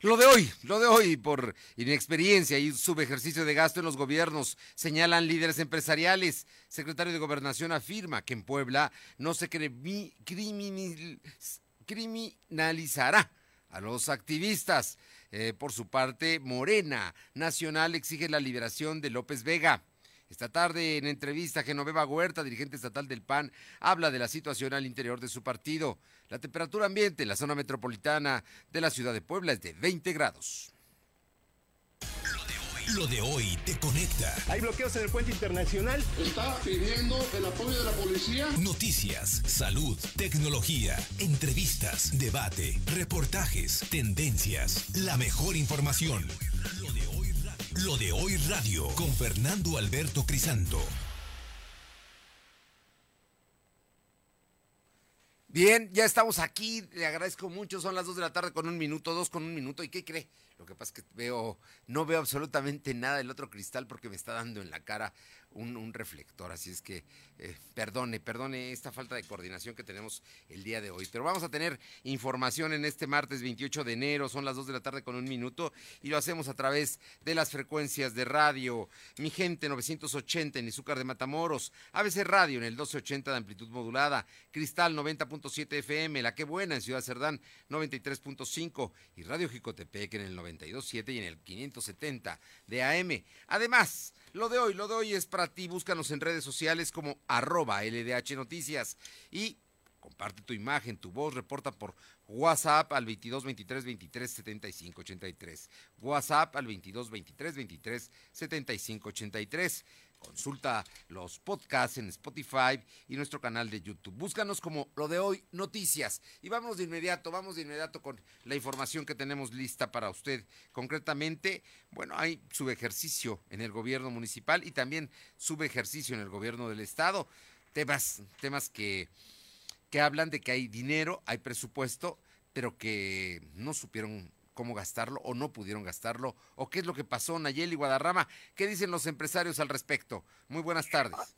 Lo de hoy, lo de hoy, por inexperiencia y subejercicio de gasto en los gobiernos, señalan líderes empresariales. Secretario de Gobernación afirma que en Puebla no se criminalizará a los activistas. Eh, por su parte, Morena Nacional exige la liberación de López Vega. Esta tarde, en entrevista, Genoveva Huerta, dirigente estatal del PAN, habla de la situación al interior de su partido. La temperatura ambiente en la zona metropolitana de la ciudad de Puebla es de 20 grados. Lo de hoy te conecta. Hay bloqueos en el puente internacional. Está pidiendo el apoyo de la policía. Noticias, salud, tecnología, entrevistas, debate, reportajes, tendencias, la mejor información. Lo de Lo de hoy radio con Fernando Alberto Crisanto. Bien, ya estamos aquí. Le agradezco mucho. Son las 2 de la tarde con un minuto, dos con un minuto. ¿Y qué cree? Lo que pasa es que veo, no veo absolutamente nada del otro cristal porque me está dando en la cara un, reflector. Así es que eh, perdone, perdone esta falta de coordinación que tenemos el día de hoy. Pero vamos a tener información en este martes 28 de enero. Son las 2 de la tarde con un minuto y lo hacemos a través de las frecuencias de radio. Mi gente 980 en Izúcar de Matamoros, ABC Radio en el 1280 de amplitud modulada, Cristal 90.7 FM, La Que Buena en Ciudad Cerdán 93.5 y Radio Jicotepec en el 92.7 y en el 570 de AM. Además, lo de hoy, lo de hoy es para ti. Búscanos en redes sociales como arroba LDH Noticias y comparte tu imagen, tu voz, reporta por WhatsApp al 22 23 23 75 83. WhatsApp al 22 23 23 75 83. Consulta los podcasts en Spotify y nuestro canal de YouTube. Búscanos como lo de hoy noticias. Y vamos de inmediato, vamos de inmediato con la información que tenemos lista para usted. Concretamente, bueno, hay subejercicio en el gobierno municipal y también subejercicio en el gobierno del estado. Temas, temas que, que hablan de que hay dinero, hay presupuesto, pero que no supieron cómo gastarlo o no pudieron gastarlo o qué es lo que pasó Nayeli Guadarrama. ¿Qué dicen los empresarios al respecto? Muy buenas tardes.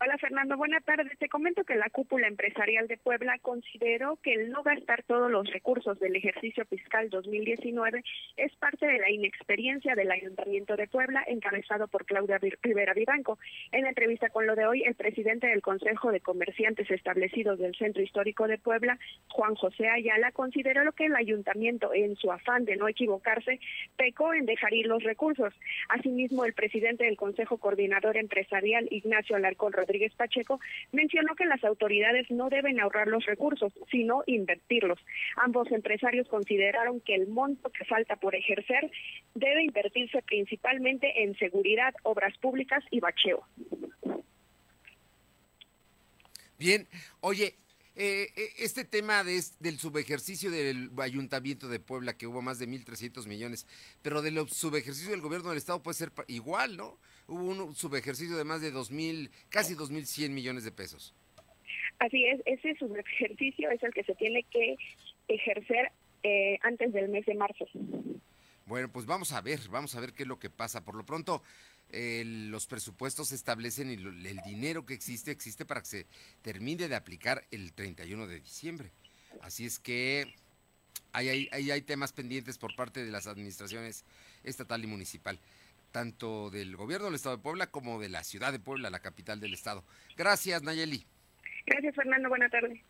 Hola Fernando, buenas tardes. Te comento que la cúpula empresarial de Puebla consideró que el no gastar todos los recursos del ejercicio fiscal 2019 es parte de la inexperiencia del Ayuntamiento de Puebla, encabezado por Claudia Rivera Vivanco. En entrevista con lo de hoy, el presidente del Consejo de Comerciantes Establecidos del Centro Histórico de Puebla, Juan José Ayala, consideró que el Ayuntamiento, en su afán de no equivocarse, pecó en dejar ir los recursos. Asimismo, el presidente del Consejo Coordinador Empresarial, Ignacio Alarcón Rodríguez, Pacheco, mencionó que las autoridades no deben ahorrar los recursos, sino invertirlos. Ambos empresarios consideraron que el monto que falta por ejercer debe invertirse principalmente en seguridad, obras públicas y bacheo. Bien, oye, eh, eh, este tema de, del subejercicio del Ayuntamiento de Puebla, que hubo más de 1.300 millones, pero del subejercicio del gobierno del Estado puede ser igual, ¿no? Hubo un subejercicio de más de 2.000, casi 2.100 millones de pesos. Así es, ese subejercicio es el que se tiene que ejercer eh, antes del mes de marzo. Bueno, pues vamos a ver, vamos a ver qué es lo que pasa. Por lo pronto, los presupuestos establecen y el dinero que existe existe para que se termine de aplicar el 31 de diciembre. Así es que hay, hay, hay temas pendientes por parte de las administraciones estatal y municipal, tanto del gobierno del Estado de Puebla como de la ciudad de Puebla, la capital del Estado. Gracias, Nayeli. Gracias, Fernando. Buena tarde.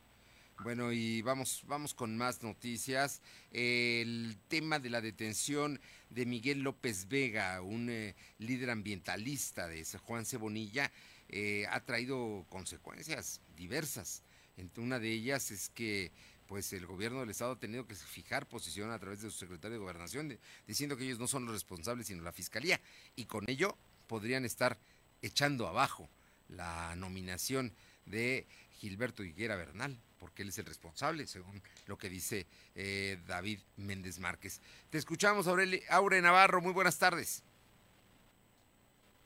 Bueno, y vamos, vamos con más noticias. El tema de la detención de Miguel López Vega, un eh, líder ambientalista de Juan Cebonilla, eh, ha traído consecuencias diversas. Entre una de ellas es que pues el gobierno del estado ha tenido que fijar posición a través de su secretario de gobernación, diciendo que ellos no son los responsables, sino la fiscalía, y con ello podrían estar echando abajo la nominación de Gilberto Higuera Bernal porque él es el responsable, según lo que dice eh, David Méndez Márquez. Te escuchamos, Aure Navarro, muy buenas tardes.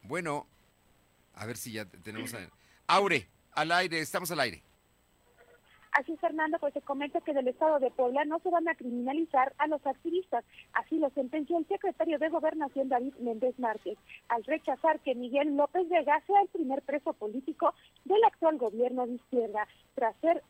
Bueno, a ver si ya tenemos a... Aure, al aire, estamos al aire. Así, Fernando, pues se comenta que del Estado de Puebla no se van a criminalizar a los activistas. Así lo sentenció el secretario de Gobernación, David Méndez Márquez, al rechazar que Miguel López Vega sea el primer preso político del actual gobierno de izquierda, tras ser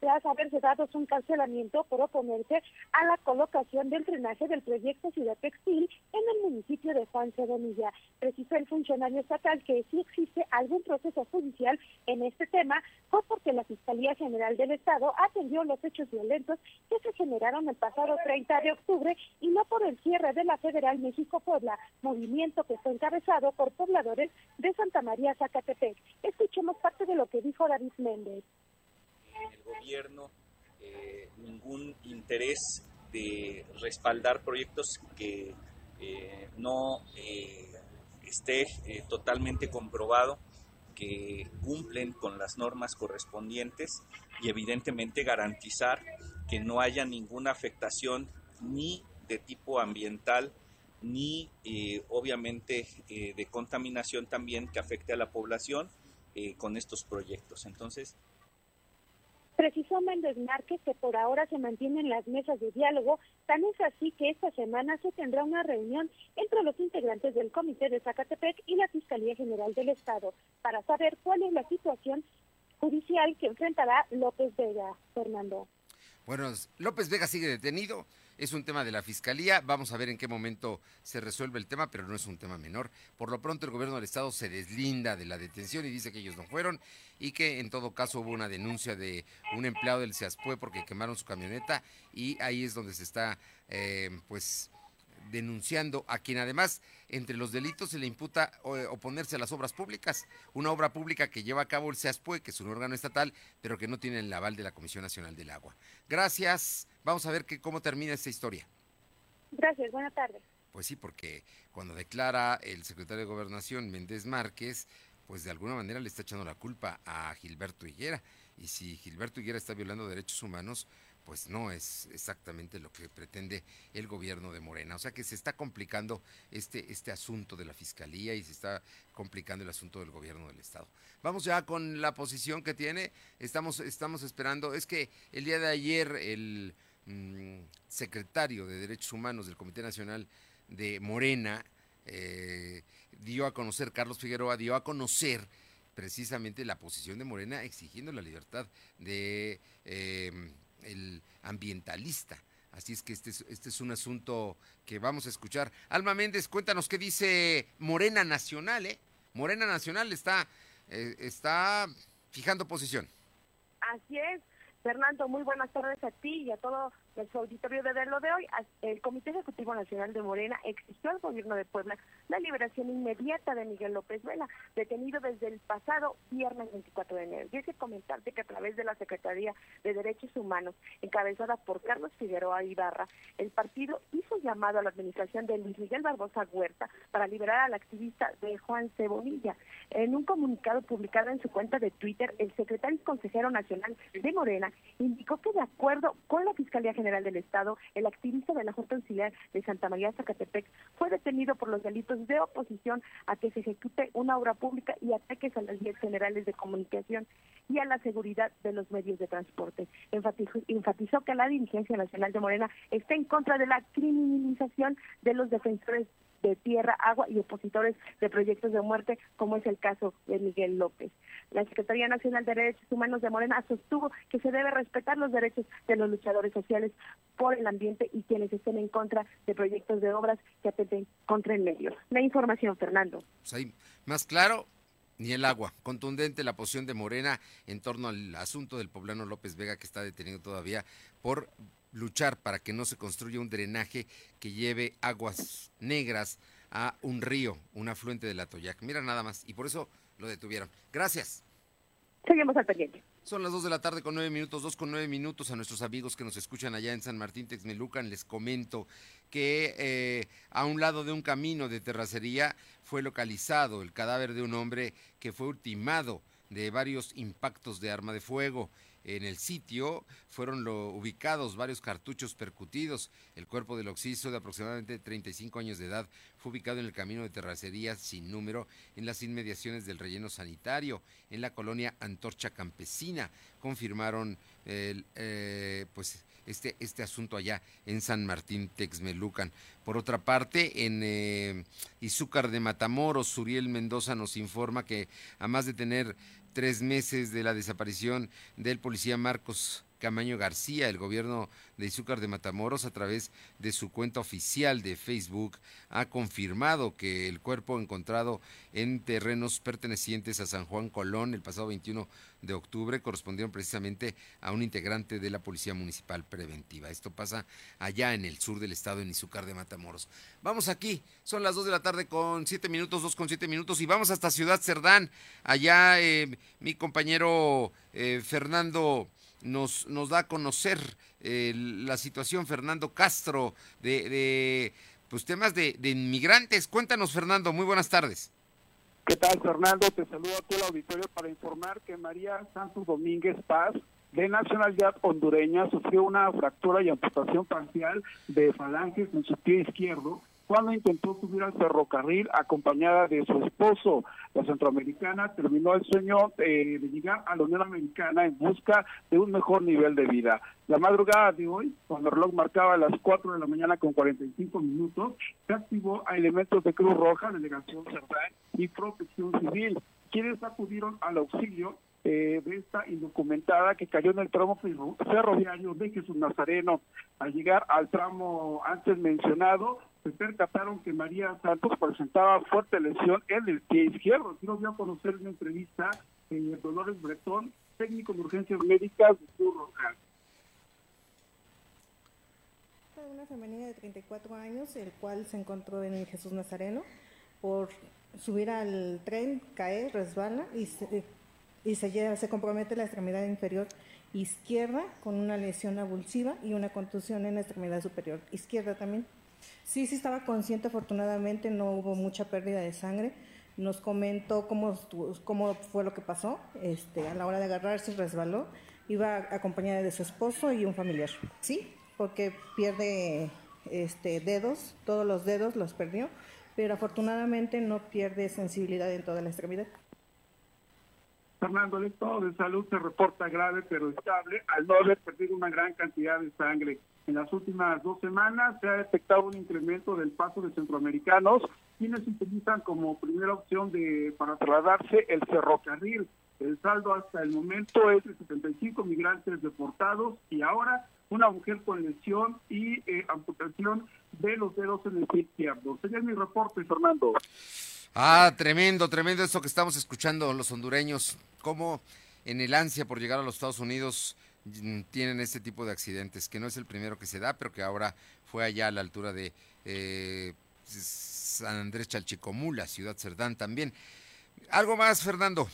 tras haberse dado un cancelamiento por oponerse a la colocación del drenaje del proyecto Ciudad Textil en el municipio de Juan Cedonilla. Precisó el funcionario estatal que si existe algún proceso judicial en este tema fue porque la Fiscalía General del Estado atendió los hechos violentos que se generaron el pasado 30 de octubre y no por el cierre de la Federal México-Puebla, movimiento que fue encabezado por pobladores de Santa María Zacatepec. Escuchemos parte de lo que dijo David Méndez. En el gobierno eh, ningún interés de respaldar proyectos que eh, no eh, esté totalmente comprobado que cumplen con las normas correspondientes y evidentemente garantizar que no haya ninguna afectación ni de tipo ambiental ni obviamente de contaminación también que afecte a la población con estos proyectos. Entonces, Precisó Méndez Márquez que por ahora se mantienen las mesas de diálogo, tan es así que esta semana se tendrá una reunión entre los integrantes del Comité de Zacatepec y la Fiscalía General del Estado para saber cuál es la situación judicial que enfrentará López Vega. Fernando. Bueno, López Vega sigue detenido. Es un tema de la fiscalía. Vamos a ver en qué momento se resuelve el tema, pero no es un tema menor. Por lo pronto, el gobierno del estado se deslinda de la detención y dice que ellos no fueron y que en todo caso hubo una denuncia de un empleado del CEASPUE porque quemaron su camioneta y ahí es donde se está, eh, pues denunciando a quien además entre los delitos se le imputa eh, oponerse a las obras públicas, una obra pública que lleva a cabo el SEASPUE, que es un órgano estatal, pero que no tiene el aval de la Comisión Nacional del Agua. Gracias, vamos a ver que, cómo termina esta historia. Gracias, buenas tardes. Pues sí, porque cuando declara el secretario de Gobernación, Méndez Márquez, pues de alguna manera le está echando la culpa a Gilberto Higuera. Y si Gilberto Higuera está violando derechos humanos, pues no es exactamente lo que pretende el gobierno de Morena. O sea que se está complicando este, este asunto de la fiscalía y se está complicando el asunto del gobierno del Estado. Vamos ya con la posición que tiene. Estamos, estamos esperando. Es que el día de ayer el mm, secretario de Derechos Humanos del Comité Nacional de Morena eh, dio a conocer, Carlos Figueroa dio a conocer precisamente la posición de Morena exigiendo la libertad de... Eh, el ambientalista. Así es que este es, este es un asunto que vamos a escuchar. Alma Méndez, cuéntanos qué dice Morena Nacional, ¿eh? Morena Nacional está, eh, está fijando posición. Así es. Fernando, muy buenas tardes a ti y a todo el auditorio de lo de hoy. El Comité Ejecutivo Nacional de Morena exigió al gobierno de Puebla la liberación inmediata de Miguel López Vela, detenido desde el pasado viernes 24 de enero. Y es que comentarte que a través de la Secretaría de Derechos Humanos, encabezada por Carlos Figueroa Ibarra, el partido hizo llamado a la administración de Luis Miguel Barbosa Huerta para liberar al activista de Juan Cebonilla. En un comunicado publicado en su cuenta de Twitter, el secretario y consejero nacional de Morena indicó que de acuerdo con la Fiscalía General del Estado, el activista de la Junta Auxiliar de Santa María Zacatepec fue detenido por los delitos de oposición a que se ejecute una obra pública y ataques a las vías generales de comunicación y a la seguridad de los medios de transporte. Enfatizó, enfatizó que la dirigencia nacional de Morena está en contra de la criminalización de los defensores de tierra, agua y opositores de proyectos de muerte, como es el caso de Miguel López. La Secretaría Nacional de Derechos Humanos de Morena sostuvo que se debe respetar los derechos de los luchadores sociales por el ambiente y quienes estén en contra de proyectos de obras que atenten contra el medio. La información, Fernando. Pues más claro, ni el agua. Contundente la posición de Morena en torno al asunto del poblano López Vega que está detenido todavía por luchar para que no se construya un drenaje que lleve aguas negras a un río, un afluente de la Toyac. Mira nada más, y por eso lo detuvieron. Gracias. Seguimos al pendiente. Son las 2 de la tarde con 9 minutos, 2 con 9 minutos a nuestros amigos que nos escuchan allá en San Martín Texmelucan. Les comento que eh, a un lado de un camino de terracería fue localizado el cadáver de un hombre que fue ultimado de varios impactos de arma de fuego. En el sitio fueron ubicados varios cartuchos percutidos. El cuerpo del occiso de aproximadamente 35 años de edad fue ubicado en el camino de terracería sin número en las inmediaciones del relleno sanitario en la colonia Antorcha Campesina. Confirmaron eh, pues este, este asunto allá en San Martín Texmelucan. Por otra parte, en eh, Izúcar de Matamoros, Suriel Mendoza nos informa que a más de tener tres meses de la desaparición del policía Marcos Camaño García. El gobierno de Izúcar de Matamoros, a través de su cuenta oficial de Facebook, ha confirmado que el cuerpo encontrado en terrenos pertenecientes a San Juan Colón el pasado 21 de octubre correspondieron precisamente a un integrante de la Policía Municipal Preventiva. Esto pasa allá en el sur del estado, en Izúcar de Matamoros. Vamos aquí, son las 2 de la tarde con 7 minutos, 2 con 7 minutos, y vamos hasta Ciudad Cerdán. Allá eh, mi compañero eh, Fernando nos, nos da a conocer eh, la situación, Fernando Castro, de, de pues temas de, inmigrantes. Cuéntanos, Fernando, muy buenas tardes. ¿Qué tal, Fernando? Te saludo a todo el auditorio para informar que María Santos Domínguez Paz, de nacionalidad hondureña, sufrió una fractura y amputación parcial de falanges en su pie izquierdo cuando intentó subir al ferrocarril acompañada de su esposo. La centroamericana terminó el sueño eh, de llegar a la Unión Americana en busca de un mejor nivel de vida. La madrugada de hoy, cuando el reloj marcaba las 4 de la mañana con 45 minutos, se activó a elementos de Cruz Roja, Delegación Cerdán y Protección Civil, quienes acudieron al auxilio eh, de esta indocumentada que cayó en el tramo ferroviario de Jesús Nazareno. Al llegar al tramo antes mencionado, percataron que María Santos presentaba fuerte lesión en el pie izquierdo. Quiero voy a conocer una entrevista en el Dolores Bretón, técnico de urgencias médicas de Cruz Roja. Una femenina de 34 años, el cual se encontró en el Jesús Nazareno por subir al tren, cae, resbala y se, y se, lleva, se compromete la extremidad inferior izquierda con una lesión abulsiva y una contusión en la extremidad superior izquierda también. Sí, sí estaba consciente, afortunadamente no hubo mucha pérdida de sangre. Nos comentó cómo, cómo fue lo que pasó. Este, a la hora de agarrarse resbaló. Iba acompañada de su esposo y un familiar. Sí, porque pierde este, dedos, todos los dedos los perdió, pero afortunadamente no pierde sensibilidad en toda la extremidad. Fernando, el estado de salud se reporta grave pero estable al no haber perdido una gran cantidad de sangre. En las últimas dos semanas se ha detectado un incremento del paso de centroamericanos, quienes utilizan como primera opción de para trasladarse el ferrocarril. El saldo hasta el momento es de 75 migrantes deportados y ahora una mujer con lesión y eh, amputación de los dedos en el pie izquierdo. Sería mi reporte, Fernando. Ah, tremendo, tremendo esto que estamos escuchando los hondureños, cómo en el ansia por llegar a los Estados Unidos tienen este tipo de accidentes, que no es el primero que se da, pero que ahora fue allá a la altura de eh, San Andrés Chalchicomula, Ciudad Cerdán también. ¿Algo más, Fernando?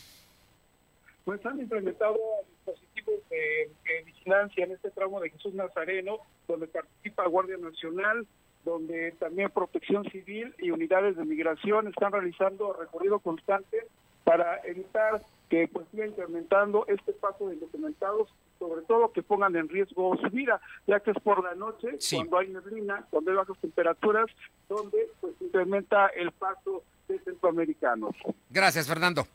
Pues han implementado dispositivos de, de vigilancia en este tramo de Jesús Nazareno, donde participa Guardia Nacional, donde también Protección Civil y unidades de migración están realizando recorrido constante para evitar que pues siga incrementando este paso de indocumentados, sobre todo que pongan en riesgo su vida, ya que es por la noche, Sí. cuando hay neblina, cuando hay bajas temperaturas, donde pues incrementa el paso de centroamericanos. Gracias, Fernando.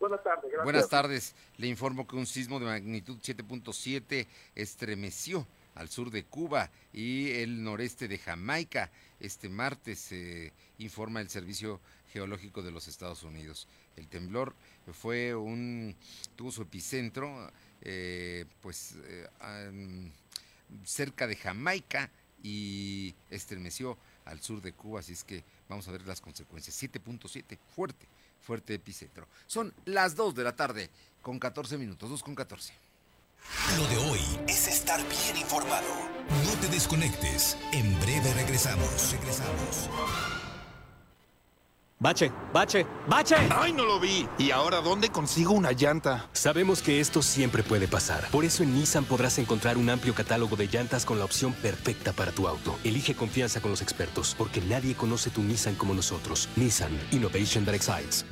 Buenas tardes. Gracias. Buenas tardes. Le informo que un sismo de magnitud 7.7 estremeció al sur de Cuba y el noreste de Jamaica. Este martes eh, informa el Servicio Geológico de los Estados Unidos. El temblor fue un tuvo su epicentro, eh, pues eh, cerca de Jamaica y estremeció al sur de Cuba, así es que vamos a ver las consecuencias. 7.7, fuerte, fuerte epicentro. Son las 2 de la tarde con 14 minutos, 2 con 14. Lo de hoy es estar bien informado. No te desconectes. En breve regresamos. Regresamos. Bache, bache, bache. ¡Ay, no lo vi! ¿Y ahora dónde consigo una llanta? Sabemos que esto siempre puede pasar. Por eso en Nissan podrás encontrar un amplio catálogo de llantas con la opción perfecta para tu auto. Elige confianza con los expertos, porque nadie conoce tu Nissan como nosotros. Nissan Innovation that excites.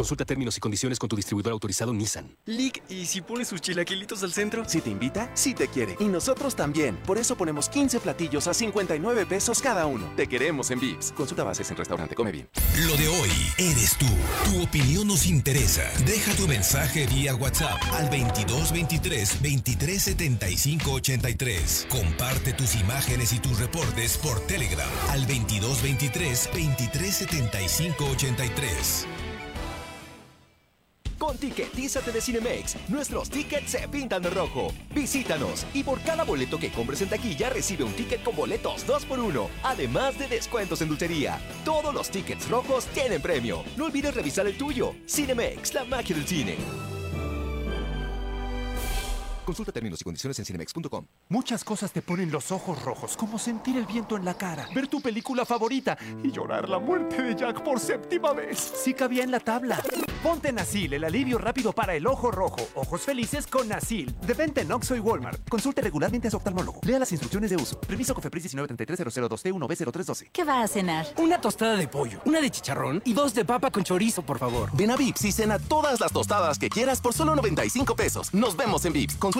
Consulta términos y condiciones con tu distribuidor autorizado Nissan. Lick, ¿y si pones sus chilaquilitos al centro? Si te invita, sí te quiere. Y nosotros también. Por eso ponemos 15 platillos a 59 pesos cada uno. Te queremos en Vips. Consulta bases en restaurante. Come bien. Lo de hoy eres tú. Tu opinión nos interesa. Deja tu mensaje vía WhatsApp al 2223 2375 83. Comparte tus imágenes y tus reportes por Telegram al 2223 2375 83. Con Ticketízate de Cinemex, nuestros tickets se pintan de rojo. Visítanos y por cada boleto que compres en taquilla recibe un ticket con boletos 2x1, además de descuentos en dulcería. Todos los tickets rojos tienen premio. No olvides revisar el tuyo. Cinemex, la magia del cine. Consulta términos y condiciones en cinemex.com. Muchas cosas te ponen los ojos rojos, como sentir el viento en la cara, ver tu película favorita y llorar la muerte de Jack por séptima vez. Sí cabía en la tabla. Ponte Nasil, el alivio rápido para el ojo rojo. Ojos felices con Nasil. De venta en Oxxo y Walmart. Consulte regularmente a su oftalmólogo. Lea las instrucciones de uso. Permiso COFEPRIS 1933002T1B0312. ¿Qué va a cenar? Una tostada de pollo, una de chicharrón y dos de papa con chorizo, por favor. Ven a Vips y cena todas las tostadas que quieras por solo 95 pesos. Nos vemos en Vips. Consulta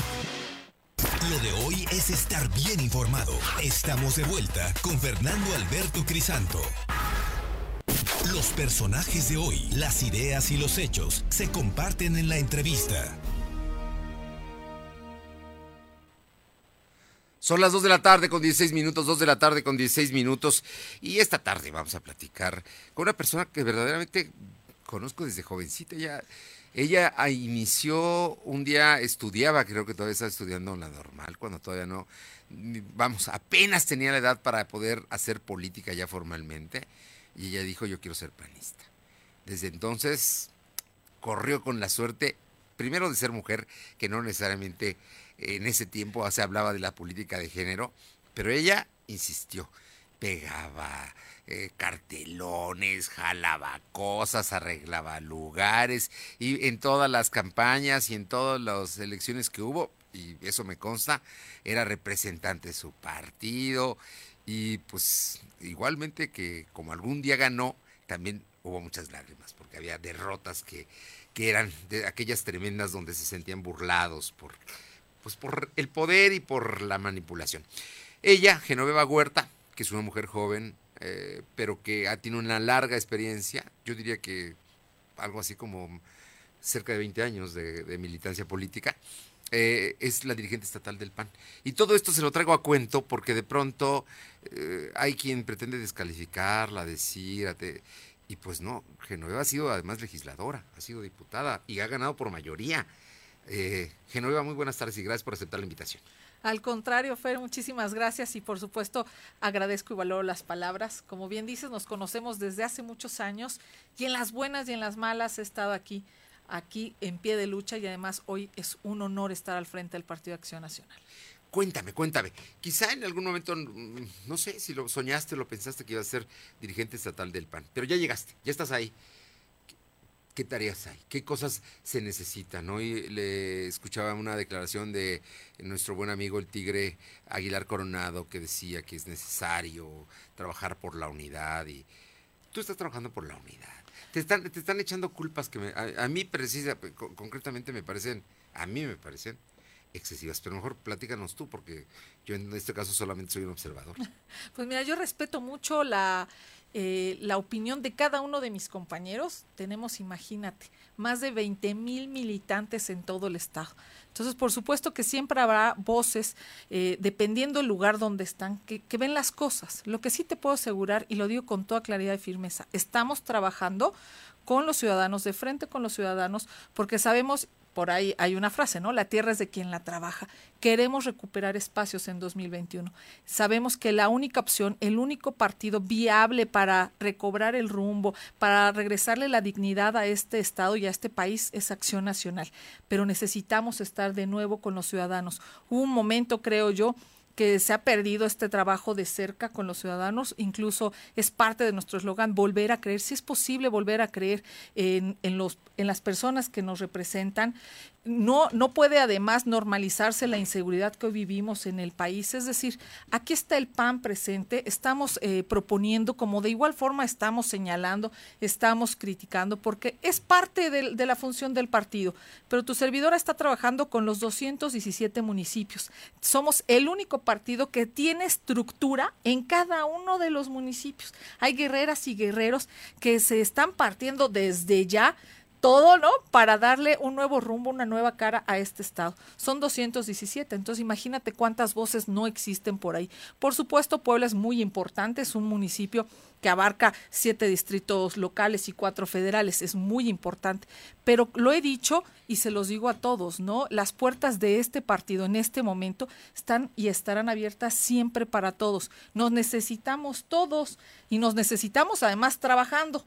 Lo de hoy es estar bien informado. Estamos de vuelta con Fernando Alberto Crisanto. Los personajes de hoy, las ideas y los hechos se comparten en la entrevista. Son las 2 de la tarde con 16 minutos, 2 de la tarde con 16 minutos. Y esta tarde vamos a platicar con una persona que verdaderamente conozco desde jovencita. Ya, ella ah, inició un día, estudiaba, creo que todavía estaba estudiando la normal, cuando todavía no, vamos, apenas tenía la edad para poder hacer política ya formalmente. Y ella dijo, yo quiero ser panista. Desde entonces corrió con la suerte, primero de ser mujer, que no necesariamente en ese tiempo se hablaba de la política de género, pero ella insistió, pegaba eh, cartelones, jalaba cosas, arreglaba lugares, y en todas las campañas y en todas las elecciones que hubo, y eso me consta, era representante de su partido, y pues igualmente que como algún día ganó, también hubo muchas lágrimas, porque había derrotas que, que eran de aquellas tremendas donde se sentían burlados por pues por el poder y por la manipulación. Ella, Genoveva Huerta, que es una mujer joven, eh, pero que tiene una larga experiencia, yo diría que algo así como cerca de 20 años de, militancia política, eh, es la dirigente estatal del PAN. Y todo esto se lo traigo a cuento porque de pronto eh, hay quien pretende descalificarla, decir, y pues no, Genoveva ha sido además legisladora, ha sido diputada y ha ganado por mayoría. Genoveva, muy buenas tardes y gracias por aceptar la invitación. Al contrario, Fer, muchísimas gracias y por supuesto agradezco y valoro las palabras. Como bien dices, nos conocemos desde hace muchos años y en las buenas y en las malas he estado aquí, aquí en pie de lucha y además hoy es un honor estar al frente del Partido de Acción Nacional. Cuéntame, cuéntame. Quizá en algún momento, mm, no sé si lo soñaste lo pensaste que ibas a ser dirigente estatal del PAN, pero ya llegaste, ya estás ahí. ¿Qué tareas hay? ¿Qué cosas se necesitan? Hoy le escuchaba una declaración de nuestro buen amigo el Tigre Aguilar Coronado que decía que es necesario trabajar por la unidad y tú estás trabajando por la unidad. Te están, te están echando culpas que me, a, a, mí precisa, concretamente me parecen, a mí me parecen excesivas, pero mejor platícanos tú porque yo en este caso solamente soy un observador. Pues mira, yo respeto mucho la eh, la opinión de cada uno de mis compañeros. Tenemos, imagínate, más de 20 mil militantes en todo el estado. Entonces, por supuesto que siempre habrá voces, eh, dependiendo del lugar donde están, que, ven las cosas. Lo que sí te puedo asegurar, y lo digo con toda claridad y firmeza, estamos trabajando con los ciudadanos, de frente con los ciudadanos, porque sabemos por ahí hay una frase, ¿no? La tierra es de quien la trabaja. Queremos recuperar espacios en 2021. Sabemos que la única opción, el único partido viable para recobrar el rumbo, para regresarle la dignidad a este Estado y a este país es Acción Nacional. Pero necesitamos estar de nuevo con los ciudadanos. Hubo un momento, creo yo, que se ha perdido este trabajo de cerca con los ciudadanos, incluso es parte de nuestro eslogan, volver a creer, si es posible volver a creer en, en, los, en las personas que nos representan. No, no puede además normalizarse la inseguridad que hoy vivimos en el país. Es decir, aquí está el PAN presente, estamos eh, proponiendo, como de igual forma estamos señalando, estamos criticando, porque es parte de, de la función del partido. Pero tu servidora está trabajando con los 217 municipios. Somos el único partido que tiene estructura en cada uno de los municipios. Hay guerreras y guerreros que se están partiendo desde ya todo, ¿no? Para darle un nuevo rumbo, una nueva cara a este estado. Son 217, entonces imagínate cuántas voces no existen por ahí. Por supuesto, Puebla es muy importante, es un municipio que abarca siete distritos locales y cuatro federales, es muy importante. Pero lo he dicho y se los digo a todos, ¿no? Las puertas de este partido en este momento están y estarán abiertas siempre para todos. Nos necesitamos todos y nos necesitamos además trabajando,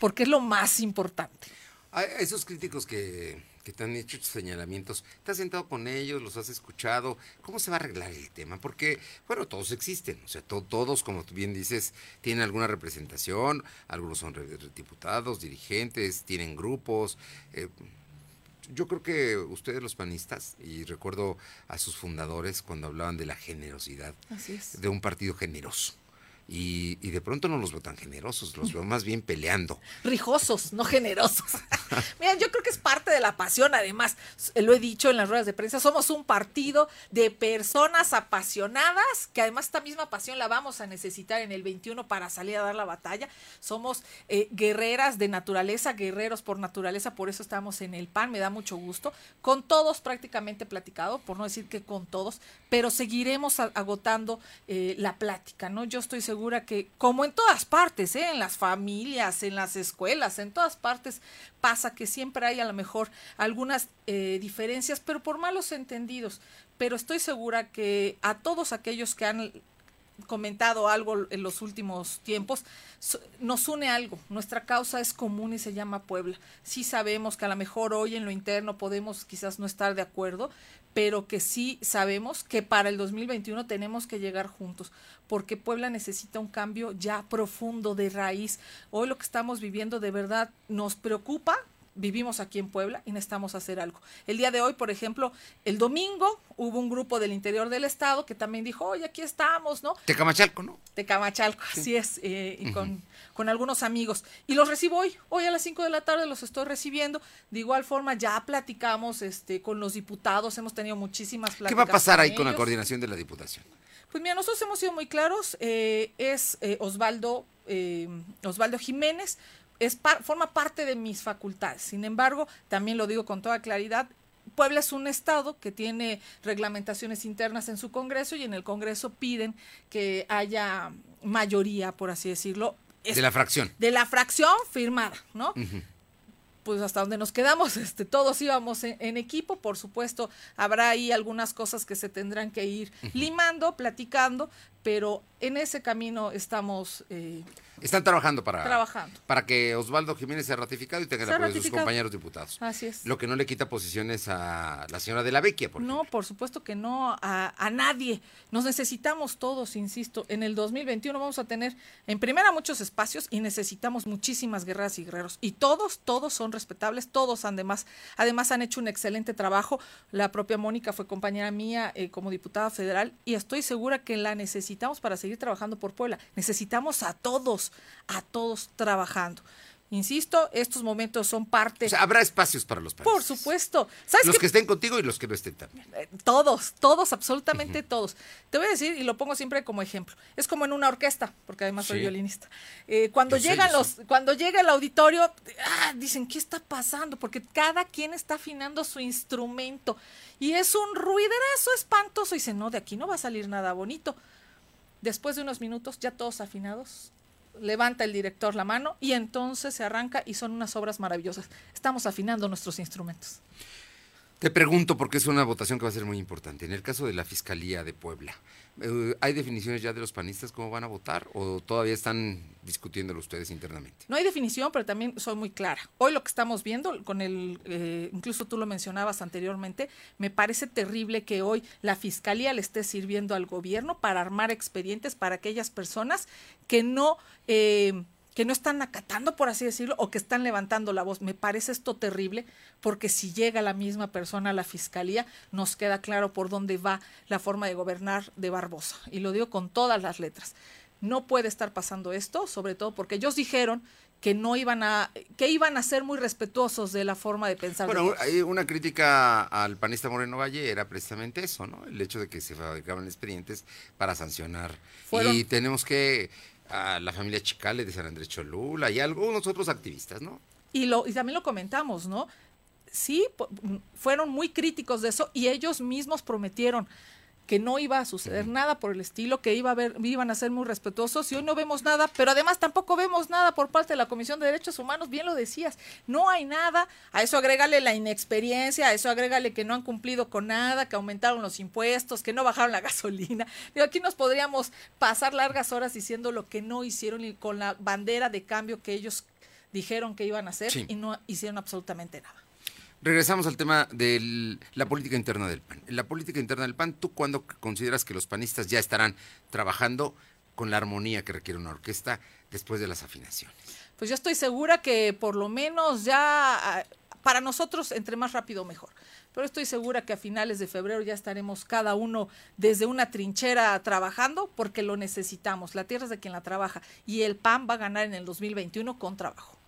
porque es lo más importante. A esos críticos que, que, te han hecho señalamientos, ¿te has sentado con ellos? ¿Los has escuchado? ¿Cómo se va a arreglar el tema? Porque, bueno, todos existen, o sea, to todos, como tú bien dices, tienen alguna representación, algunos son diputados, dirigentes, tienen grupos. Eh, yo creo que ustedes los panistas, y recuerdo a sus fundadores cuando hablaban de la generosidad, de un partido generoso. Y, y, de pronto no los veo tan generosos, los veo más bien peleando. Rijosos, no generosos. Mira, yo creo que es parte de la pasión, además, lo he dicho en las ruedas de prensa, somos un partido de personas apasionadas, que además esta misma pasión la vamos a necesitar en el 21 para salir a dar la batalla. Somos eh, guerreras de naturaleza, guerreros por naturaleza, por eso estamos en el PAN, me da mucho gusto. Con todos prácticamente platicado, por no decir que con todos, pero seguiremos agotando eh, la plática, ¿no? Yo estoy seguro que, como en todas partes, ¿eh? en las familias, en las escuelas, en todas partes pasa que siempre hay a lo mejor algunas eh, diferencias, pero por malos entendidos. Pero estoy segura que a todos aquellos que han comentado algo en los últimos tiempos, nos une algo. Nuestra causa es común y se llama Puebla. Sí sabemos que a lo mejor hoy en lo interno podemos quizás no estar de acuerdo, pero que sí sabemos que para el 2021 tenemos que llegar juntos, porque Puebla necesita un cambio ya profundo de raíz. Hoy lo que estamos viviendo de verdad nos preocupa, vivimos aquí en Puebla y necesitamos hacer algo. El día de hoy, por ejemplo, el domingo hubo un grupo del interior del estado que también dijo, oye, aquí estamos, ¿no? Tecamachalco, ¿no? Tecamachalco, sí. así es, eh, y con, con algunos amigos. Y los recibo hoy, hoy a las 5 de la tarde los estoy recibiendo. De igual forma, ya platicamos este, con los diputados, hemos tenido muchísimas pláticas. ¿Qué va a pasar ahí con la coordinación de la diputación? Pues mira, nosotros hemos sido muy claros, eh, es eh, Osvaldo, Osvaldo Jiménez, es par, forma parte de mis facultades. Sin embargo, también lo digo con toda claridad, Puebla es un estado que tiene reglamentaciones internas en su Congreso y en el Congreso piden que haya mayoría, por así decirlo. de la fracción. De la fracción firmada, ¿no? Uh -huh pues hasta donde nos quedamos, este, todos íbamos en, en, equipo, por supuesto, habrá ahí algunas cosas que se tendrán que ir limando, platicando, pero en ese camino estamos... Eh, Están trabajando para, trabajando. para que Osvaldo Jiménez sea ratificado y tenga el apoyo de sus compañeros diputados. Así es. Lo que no le quita posiciones a la señora de la Vecchia, por No, por supuesto que no, a, a, nadie. Nos necesitamos todos, insisto. En el 2021 vamos a tener, en primera, muchos espacios y necesitamos muchísimas guerreras y guerreros. Y todos, todos son respetables, todos además, además han hecho un excelente trabajo. La propia Mónica fue compañera mía eh, como diputada federal y estoy segura que la necesitamos para seguir trabajando por Puebla. Necesitamos a todos, a todos trabajando. Insisto, estos momentos son parte. O sea, habrá espacios para los países. Por supuesto. ¿Sabes los que estén contigo y los que no estén también. Eh, Todos, todos, absolutamente uh -huh. todos. Te voy a decir, y lo pongo siempre como ejemplo. Es como en una orquesta, porque además soy violinista. Eh, cuando Yo llegan los, cuando llega el auditorio, ah, dicen, ¿qué está pasando? Porque cada quien está afinando su instrumento. Y es un ruiderazo espantoso. Y dicen, no, de aquí no va a salir nada bonito. Después de unos minutos, ya todos afinados, levanta el director la mano y entonces se arranca y son unas obras maravillosas. Estamos afinando nuestros instrumentos. Te pregunto porque es una votación que va a ser muy importante. En el caso de la Fiscalía de Puebla, eh, ¿hay definiciones ya de los panistas cómo van a votar o todavía están discutiéndolo ustedes internamente. No hay definición, pero también soy muy clara. Hoy lo que estamos viendo, con el, eh, incluso tú lo mencionabas anteriormente, me parece terrible que hoy la fiscalía le esté sirviendo al gobierno para armar expedientes para aquellas personas que no eh, que no están acatando, por así decirlo, o que están levantando la voz. Me parece esto terrible porque si llega la misma persona a la fiscalía, nos queda claro por dónde va la forma de gobernar de Barbosa. Y lo digo con todas las letras. No puede estar pasando esto, sobre todo porque ellos dijeron que no iban a que iban a ser muy respetuosos de la forma de pensar. Bueno, hay una crítica al panista Moreno Valle era precisamente eso, ¿no? El hecho de que se fabricaban expedientes para sancionar. Y tenemos que a la familia Chicale de San Andrés Cholula y algunos otros activistas, ¿no? Y, lo, y también lo comentamos, ¿no? Sí, fueron muy críticos de eso y ellos mismos prometieron que no iba a suceder nada por el estilo, que iba a ver, iban a ser muy respetuosos y hoy no vemos nada, pero además tampoco vemos nada por parte de la Comisión de Derechos Humanos, bien lo decías, no hay nada, a eso agrégale la inexperiencia, a eso agrégale que no han cumplido con nada, que aumentaron los impuestos, que no bajaron la gasolina. Digo, aquí nos podríamos pasar largas horas diciendo lo que no hicieron y con la bandera de cambio que ellos dijeron que iban a hacer y no hicieron absolutamente nada. Regresamos al tema de la política interna del PAN. En la política interna del PAN, ¿tú cuándo consideras que los panistas ya estarán trabajando con la armonía que requiere una orquesta después de las afinaciones? Pues yo estoy segura que por lo menos ya ah, para nosotros entre más rápido mejor. Pero estoy segura que a finales de febrero ya estaremos cada uno desde una trinchera trabajando porque lo necesitamos. La tierra es de quien la trabaja y el PAN va a ganar en el 2021 con trabajo.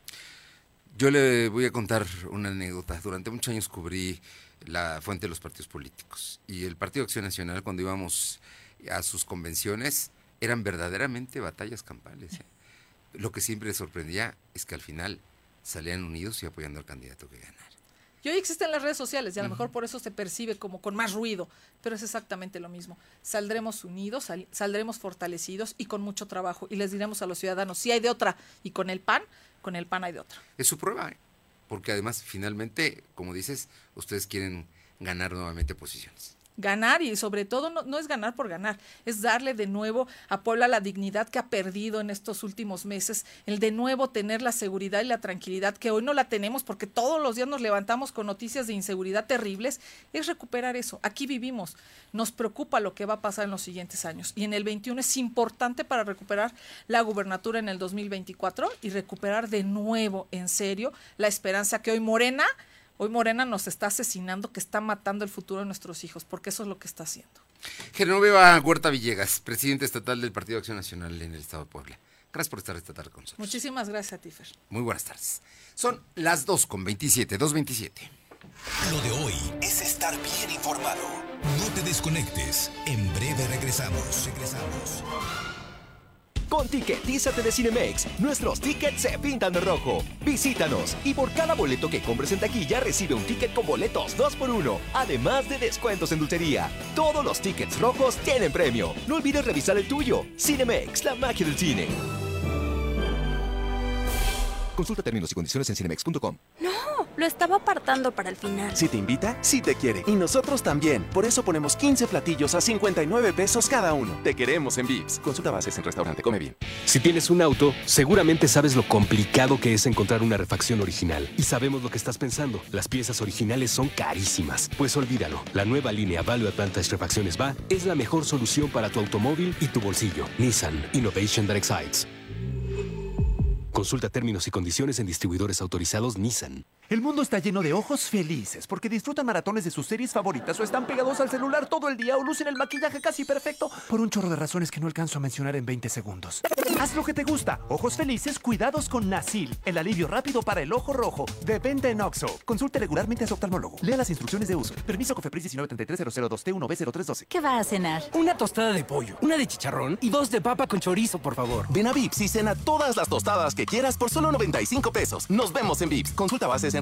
Yo le voy a contar una anécdota. Durante muchos años cubrí la fuente de los partidos políticos y el Partido Acción Nacional cuando íbamos a sus convenciones eran verdaderamente batallas campales. ¿eh? Lo que siempre sorprendía es que al final salían unidos y apoyando al candidato que ganara. Y hoy existen las redes sociales y a lo mejor por eso se percibe como con más ruido, pero es exactamente lo mismo. Saldremos unidos, saldremos fortalecidos y con mucho trabajo y les diremos a los ciudadanos, si hay de otra y con el PAN, con el PAN hay de otra. Es su prueba, ¿eh? porque además finalmente, como dices, ustedes quieren ganar nuevamente posiciones ganar y sobre todo no, es ganar por ganar, es darle de nuevo a Puebla la dignidad que ha perdido en estos últimos meses, el de nuevo tener la seguridad y la tranquilidad que hoy no la tenemos porque todos los días nos levantamos con noticias de inseguridad terribles, es recuperar eso. Aquí vivimos, nos preocupa lo que va a pasar en los siguientes años y en el 21 es importante para recuperar la gubernatura en el 2024 y recuperar de nuevo en serio la esperanza que hoy Morena Hoy Morena nos está asesinando, que está matando el futuro de nuestros hijos, porque eso es lo que está haciendo. Genoveva Huerta Villegas, presidente estatal del Partido Acción Nacional en el Estado de Puebla. Gracias por estar esta tarde con nosotros. Muchísimas gracias a ti, Fer. Muy buenas tardes. Son las 2 con 27, 2.27. Lo de hoy es estar bien informado. No te desconectes. En breve regresamos. Regresamos. Con Ticketízate de Cinemex, nuestros tickets se pintan de rojo. Visítanos y por cada boleto que compres en taquilla recibe un ticket con boletos 2x1, además de descuentos en dulcería. Todos los tickets rojos tienen premio. No olvides revisar el tuyo. Cinemex, la magia del cine. Consulta términos y condiciones en cinemex.com. No, lo estaba apartando para el final. Si te invita, sí te quiere. Y nosotros también. Por eso ponemos 15 platillos a 59 pesos cada uno. Te queremos en Vips. Consulta bases en restaurante. Come bien. Si tienes un auto, seguramente sabes lo complicado que es encontrar una refacción original. Y sabemos lo que estás pensando. Las piezas originales son carísimas. Pues olvídalo. La nueva línea Value Advantage Refacciones Va es la mejor solución para tu automóvil y tu bolsillo. Nissan Innovation That Excites. Consulta términos y condiciones en distribuidores autorizados Nissan. El mundo está lleno de ojos felices porque disfrutan maratones de sus series favoritas o están pegados al celular todo el día o lucen el maquillaje casi perfecto por un chorro de razones que no alcanzo a mencionar en 20 segundos. Haz lo que te gusta. Ojos felices cuidados con Nasil, el alivio rápido para el ojo rojo. De venta en Oxo. Consulte regularmente a su oftalmólogo. Lea las instrucciones de uso. Permiso COFEPRIS 1933002 t 1 b 0312 ¿Qué va a cenar? Una tostada de pollo, una de chicharrón y dos de papa con chorizo, por favor. Ven a Vips y cena todas las tostadas que quieras por solo 95 pesos. Nos vemos en Vips. Consulta bases en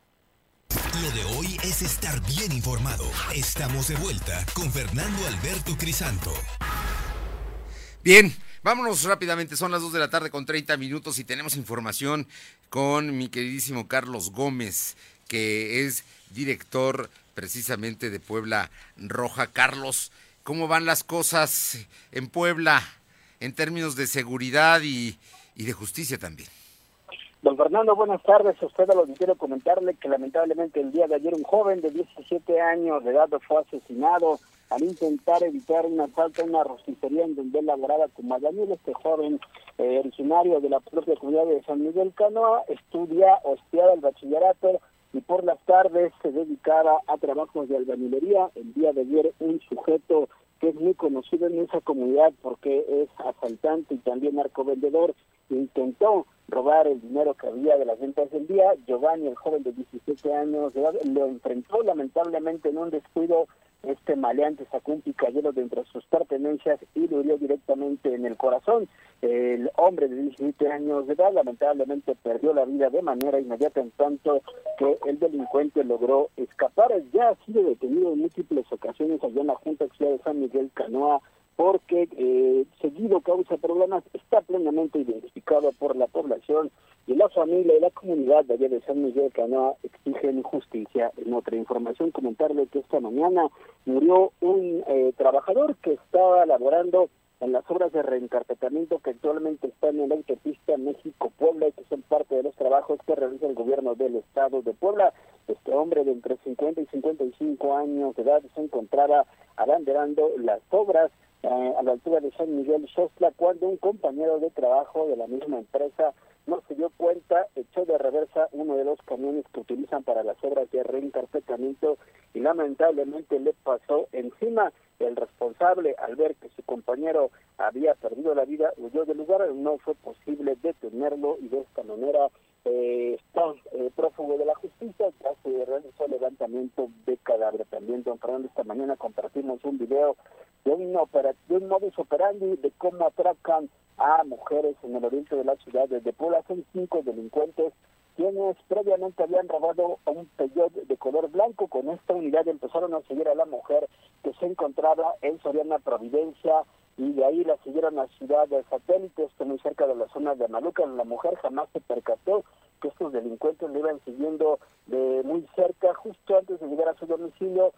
Lo de hoy es estar bien informado. Estamos de vuelta con Fernando Alberto Crisanto. Bien, vámonos rápidamente. Son las 2 de la tarde con 30 minutos y tenemos información con mi queridísimo Carlos Gómez, que es director precisamente de Puebla Roja. Carlos, ¿cómo van las cosas en Puebla en términos de seguridad y, y de justicia también? Don Fernando, buenas tardes. A usted a lo que quiero comentarle que lamentablemente el día de ayer un joven de 17 años de edad fue asesinado al intentar evitar un asalto a una rosticería en donde él laboraba como Daniel. Este joven eh, originario de la propia comunidad de San Miguel Canoa estudia o el bachillerato y por las tardes se dedicaba a trabajos de albañilería. El día de ayer un sujeto que es muy conocido en esa comunidad porque es asaltante y también narcovendedor, intentó robar el dinero que había de las ventas del día. Giovanni, el joven de 17 años de edad, lo enfrentó lamentablemente en un descuido. Este maleante sacó un picayero de entre sus pertenencias y lo hirió directamente en el corazón. El hombre de 17 años de edad lamentablemente perdió la vida de manera inmediata en tanto que el delincuente logró escapar. Ya ha sido detenido en múltiples ocasiones allá en la Junta Ciudad de San Miguel Canoa porque eh, seguido causa problemas, está plenamente identificado por la población y la familia y la comunidad de allá de San Miguel Canoa exigen justicia. En otra información, comentarle que esta mañana murió un eh, trabajador que estaba laborando en las obras de reencarpetamiento que actualmente están en la autopista México-Puebla y que son parte de los trabajos que realiza el gobierno del estado de Puebla. Este hombre de entre 50 y 55 años de edad se encontraba abanderando las obras eh, a la altura de San Miguel Xostla cuando un compañero de trabajo de la misma empresa no se dio cuenta, echó de reversa uno de los camiones que utilizan para las obras de reencarpetamiento y lamentablemente le pasó encima. El responsable, al ver que su compañero había perdido la vida, huyó del lugar, no fue posible detenerlo y de esta manera eh, está eh, prófugo de la justicia, ya se realizó levantamiento de cadáver. También, don Fernando, esta mañana compartimos un video de un, opera, de un modus operandi de cómo atracan a mujeres en el oriente de la ciudad. Desde Puebla son cinco delincuentes quienes previamente habían robado un Peugeot de color blanco. Con esta unidad empezaron a seguir a la mujer que se encontraba en Soriana Providencia y de ahí la siguieron a Ciudad de Satélite, esto muy cerca de la zona de Maluca. La mujer jamás se percató que estos delincuentes le iban siguiendo de muy cerca, justo antes de llegar a su domicilio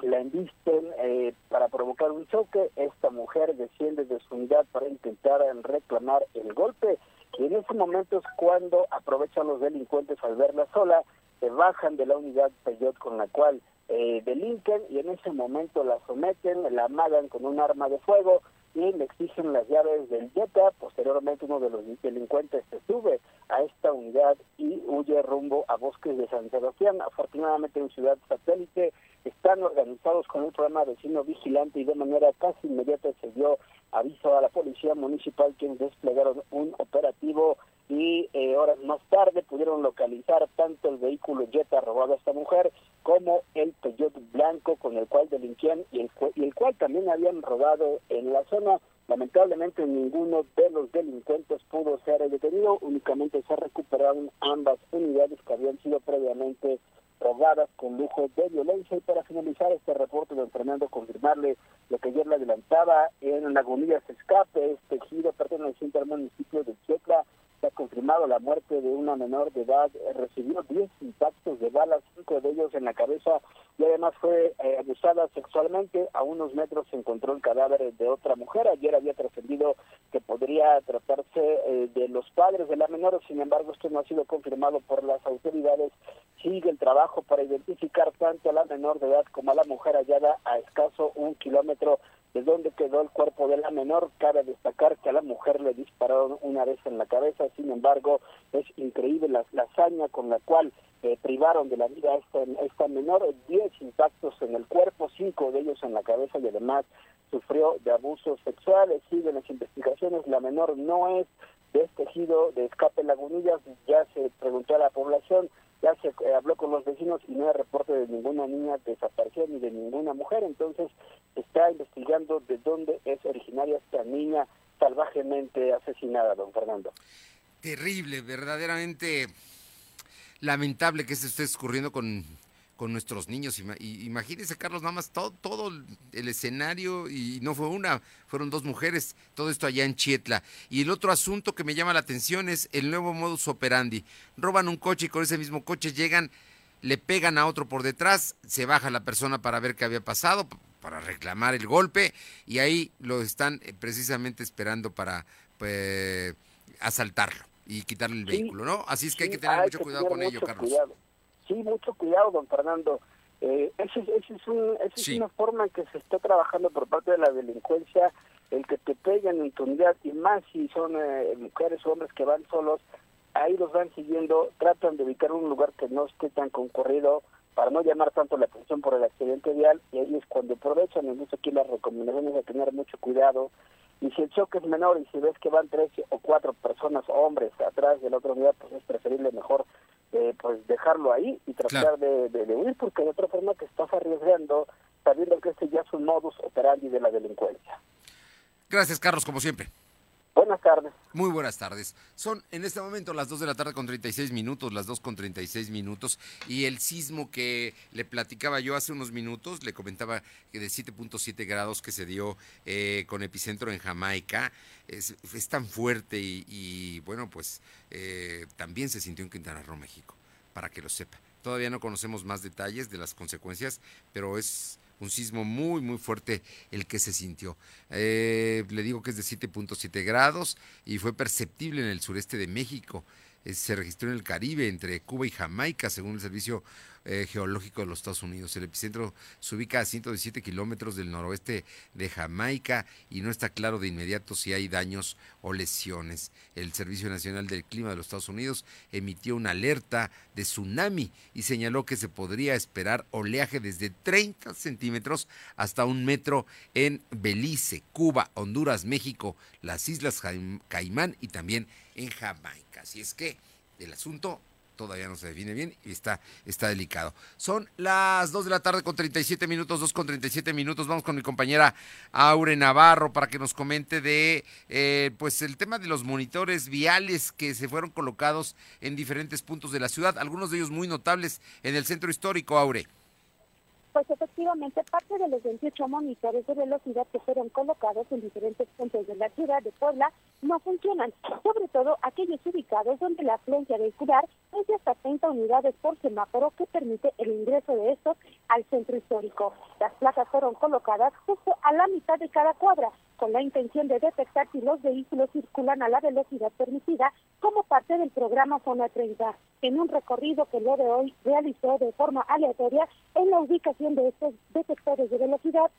la embisten eh, para provocar un choque. Esta mujer desciende de su unidad para intentar reclamar el golpe. Y en ese momento es cuando aprovechan los delincuentes al verla sola, se bajan de la unidad Peyot con la cual eh, delinquen y en ese momento la someten, la amagan con un arma de fuego y le exigen las llaves del Jetta. Posteriormente uno de los delincuentes se sube a esta unidad y huye rumbo a Bosques de San Sebastián. Afortunadamente en Ciudad Satélite están organizados con un programa vecino vigilante y de manera casi inmediata se dio aviso a la policía municipal quienes desplegaron un operativo y eh, horas más tarde pudieron localizar tanto el vehículo Jetta robado a esta mujer como el Peugeot blanco con el cual delinquían y el, y el cual también habían robado en la zona. Lamentablemente ninguno de los delincuentes pudo ser detenido, únicamente se recuperaron ambas unidades que habían sido previamente robadas con lujo de violencia. Y para finalizar este reporte, don Fernando, confirmarle lo que ayer le adelantaba en Lagunillas Escape, este giro perteneciente al municipio de Chietla, ha confirmado la muerte de una menor de edad. Eh, Recibió 10 impactos de balas, cinco de ellos en la cabeza y además fue eh, abusada sexualmente. A unos metros se encontró el cadáver de otra mujer. Ayer había trascendido que podría tratarse eh, de los padres de la menor. Sin embargo, esto no ha sido confirmado por las autoridades. Sigue el trabajo para identificar tanto a la menor de edad como a la mujer hallada a escaso un kilómetro de donde quedó el cuerpo de la menor. Cabe destacar que a la mujer le dispararon una vez en la cabeza, sin embargo, es increíble la, la hazaña con la cual eh, privaron de la vida a esta, esta menor, 10 impactos en el cuerpo, cinco de ellos en la cabeza y además sufrió de abusos sexuales. Siguen las investigaciones, la menor no es de este tejido de escape lagunillas, ya se preguntó a la población, ya se eh, habló con los vecinos y no hay reporte de ninguna niña desaparecida ni de ninguna mujer, entonces está investigando de dónde es originaria esta niña salvajemente asesinada, don Fernando. Terrible, verdaderamente lamentable que se esté escurriendo con, con nuestros niños. Ima- y- Imagínese, Carlos, nada más todo, todo el escenario, y no fue una, fueron dos mujeres, todo esto allá en Chietla. Y el otro asunto que me llama la atención es el nuevo modus operandi. Roban un coche y con ese mismo coche llegan, le pegan a otro por detrás, se baja la persona para ver qué había pasado, para reclamar el golpe, y ahí lo están eh, precisamente esperando para pues, asaltarlo y quitarle el Sí, vehículo, ¿no? Así es que hay que tener mucho cuidado tener con ello, Carlos. cuidado. Sí, mucho cuidado, don Fernando. Eh, esa es, ese es, un- esa es Sí. una forma en que se está trabajando por parte de la delincuencia, el que te peguen en tu unidad, y más si son eh, mujeres o hombres que van solos, ahí los van siguiendo, tratan de ubicar un lugar que no esté tan concurrido para no llamar tanto la atención por el accidente vial, y ahí es cuando aprovechan, entonces aquí las recomendaciones de tener mucho cuidado, y si el choque es menor y si ves que van tres o cuatro personas, hombres, atrás de la otra unidad, pues es preferible mejor eh, pues dejarlo ahí y tratar de, de- de huir, porque de otra forma te estás arriesgando sabiendo que este ya es un modus operandi de la delincuencia. Gracias, Carlos, como siempre. Buenas tardes. Muy buenas tardes. Son en este momento las 2 de la tarde con 36 minutos, las 2 con 36 minutos, y el sismo que le platicaba yo hace unos minutos, le comentaba que de 7.7 grados que se dio eh, con epicentro en Jamaica, es, es tan fuerte y, y, bueno, pues eh, también se sintió en Quintana Roo, México, para que lo sepa. Todavía no conocemos más detalles de las consecuencias, pero es un sismo muy, muy fuerte el que se sintió. Eh, le digo que es de 7.7 grados y fue perceptible en el sureste de México. Eh, se registró en el Caribe, entre Cuba y Jamaica, según el Servicio eh, Geológico de los Estados Unidos. El epicentro se ubica a 117 kilómetros del noroeste de Jamaica y no está claro de inmediato si hay daños o lesiones. El Servicio Nacional del Clima de los Estados Unidos emitió una alerta de tsunami y señaló que se podría esperar oleaje desde 30 centímetros hasta un metro en Belice, Cuba, Honduras, México, las Islas Caimán y también en Jamaica. Así es que el asunto todavía no se define bien y está, está delicado. Son las 2 de la tarde con 37 minutos, 2 con 37 minutos. Vamos con mi compañera Aure Navarro para que nos comente de eh, pues el tema de los monitores viales que se fueron colocados en diferentes puntos de la ciudad, algunos de ellos muy notables en el centro histórico, Aure. Pues efectivamente, parte de los 28 monitores de velocidad que fueron colocados en diferentes puntos de la ciudad de Puebla no funcionan, sobre todo aquellos ubicados donde la afluencia vehicular es de hasta 30 unidades por semáforo que permite el ingreso de estos al centro histórico. Las placas fueron colocadas justo a la mitad de cada cuadra, con la intención de detectar si los vehículos circulan a la velocidad permitida como parte del programa Zona 30. En un recorrido que lo de hoy realizó de forma aleatoria en la ubicación de estos detectores de velocidad,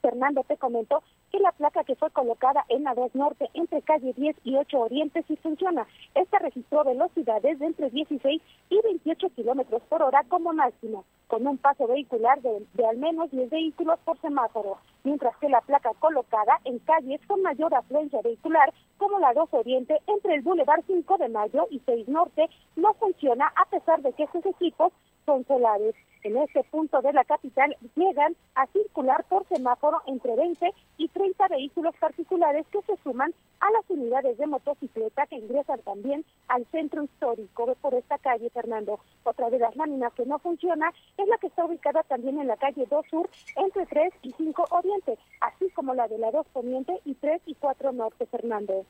Fernando te comentó que la placa que fue colocada en la 2 Norte entre calle 10 y 8 Oriente sí funciona. Esta registró velocidades de entre 16 y 28 kilómetros por hora como máximo, con un paso vehicular de, de al menos 10 vehículos por semáforo, mientras que la placa colocada en calles con mayor afluencia vehicular, como la 2 Oriente entre el Boulevard 5 de Mayo y 6 Norte, no funciona a pesar de que estos equipos son solares. En este punto de la capital llegan a circular por semáforo entre 20 y 30 vehículos particulares que se suman a las unidades de motocicleta que ingresan también al centro histórico por esta calle, Fernando. Otra de las láminas que no funciona es la que está ubicada también en la calle 2 Sur entre 3 y 5 Oriente, así como la de la 2 Poniente y 3 y 4 Norte, Fernando.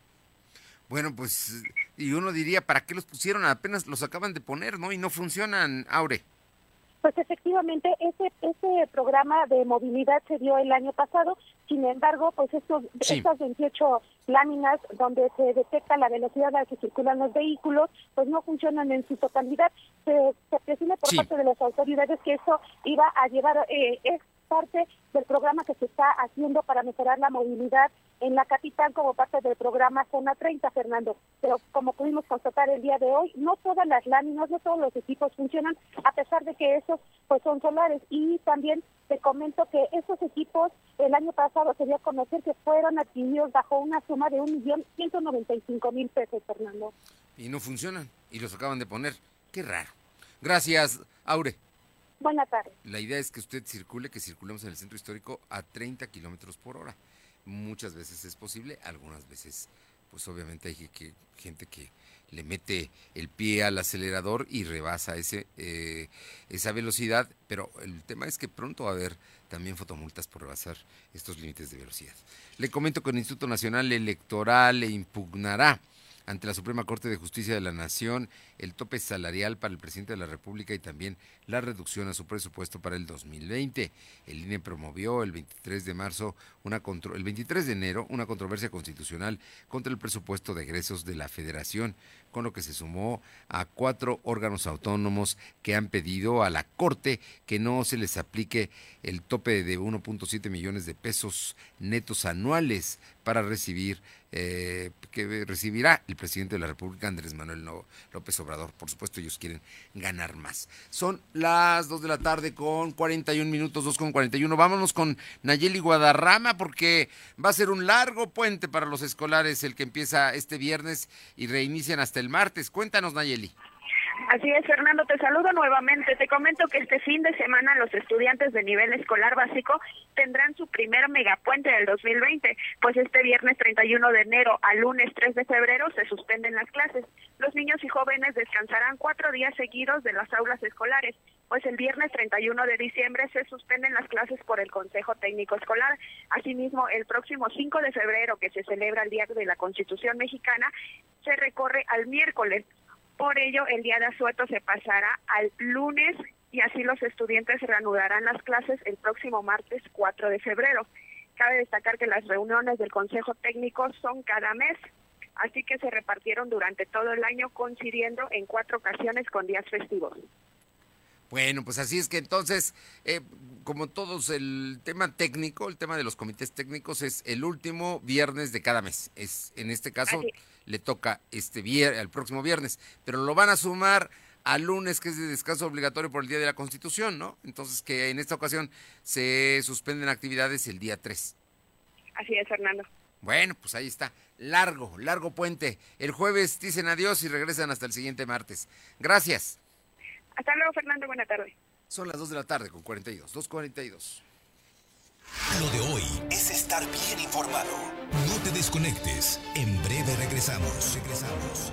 Bueno, pues, y uno diría, ¿para qué los pusieron? Apenas los acaban de poner, ¿no? Y no funcionan, Aure. Pues efectivamente, ese, ese programa de movilidad se dio el año pasado, sin embargo, pues estos, estas 28 láminas donde se detecta la velocidad a la que circulan los vehículos, pues no funcionan en su totalidad. Se, se presume por parte de las autoridades que eso iba a llevar, eh, parte del programa que se está haciendo para mejorar la movilidad en la capital como parte del programa Zona 30, Fernando. Pero como pudimos constatar el día de hoy, no todas las láminas, no todos los equipos funcionan, a pesar de que esos pues son solares. Y también te comento que esos equipos el año pasado se conocer que fueron adquiridos bajo una suma de un millón ciento noventa y cinco mil pesos, Fernando. Y no funcionan, y los acaban de poner. Qué raro. Gracias, Aure. Buenas tardes. La idea es que usted circule, que circulemos en el centro histórico a 30 kilómetros por hora. Muchas veces es posible, algunas veces, pues obviamente hay que, gente que le mete el pie al acelerador y rebasa ese, eh, esa velocidad, pero el tema es que pronto va a haber también fotomultas por rebasar estos límites de velocidad. Le comento que el Instituto Nacional Electoral le impugnará ante la Suprema Corte de Justicia de la Nación el tope salarial para el presidente de la República y también la reducción a su presupuesto para el 2020. El INE promovió el 23 de marzo una el 23 de enero una controversia constitucional contra el presupuesto de egresos de la Federación, con lo que se sumó a cuatro órganos autónomos que han pedido a la Corte que no se les aplique el tope de 1.7 millones de pesos netos anuales para recibir eh, que recibirá el presidente de la República, Andrés Manuel López Obrador. Por supuesto, ellos quieren ganar más. Son las 2 de la tarde con 41 minutos, 2 con 41. Vámonos con Nayeli Guadarrama porque va a ser un largo puente para los escolares el que empieza este viernes y reinician hasta el martes. Cuéntanos, Nayeli. Así es, Fernando, te saludo nuevamente. Te comento que este fin de semana los estudiantes de nivel escolar básico tendrán su primer megapuente del 2020, pues este viernes 31 de enero al lunes 3 de febrero se suspenden las clases. Los niños y jóvenes descansarán cuatro días seguidos de las aulas escolares, pues el viernes 31 de diciembre se suspenden las clases por el Consejo Técnico Escolar. Asimismo, el próximo 5 de febrero, que se celebra el Día de la Constitución Mexicana, se recorre al miércoles. Por ello, el día de asueto se pasará al lunes y así los estudiantes reanudarán las clases el próximo martes 4 de febrero. Cabe destacar que las reuniones del Consejo Técnico son cada mes, así que se repartieron durante todo el año coincidiendo en cuatro ocasiones con días festivos. Bueno, pues así es que entonces, eh, como todos, el tema técnico, el tema de los comités técnicos es el último viernes de cada mes. Es en este caso le toca este viernes, el próximo viernes, pero lo van a sumar al lunes, que es de descanso obligatorio por el Día de la Constitución, ¿no? Entonces, que en esta ocasión se suspenden actividades el día 3. Así es, Fernando. Bueno, pues ahí está. Largo, largo puente. El jueves dicen adiós y regresan hasta el siguiente martes. Gracias. Hasta luego, Fernando. Buena tarde. Son las 2 de la tarde con 42. 2.42. Lo de hoy es estar bien informado. No te desconectes. En breve regresamos. Regresamos.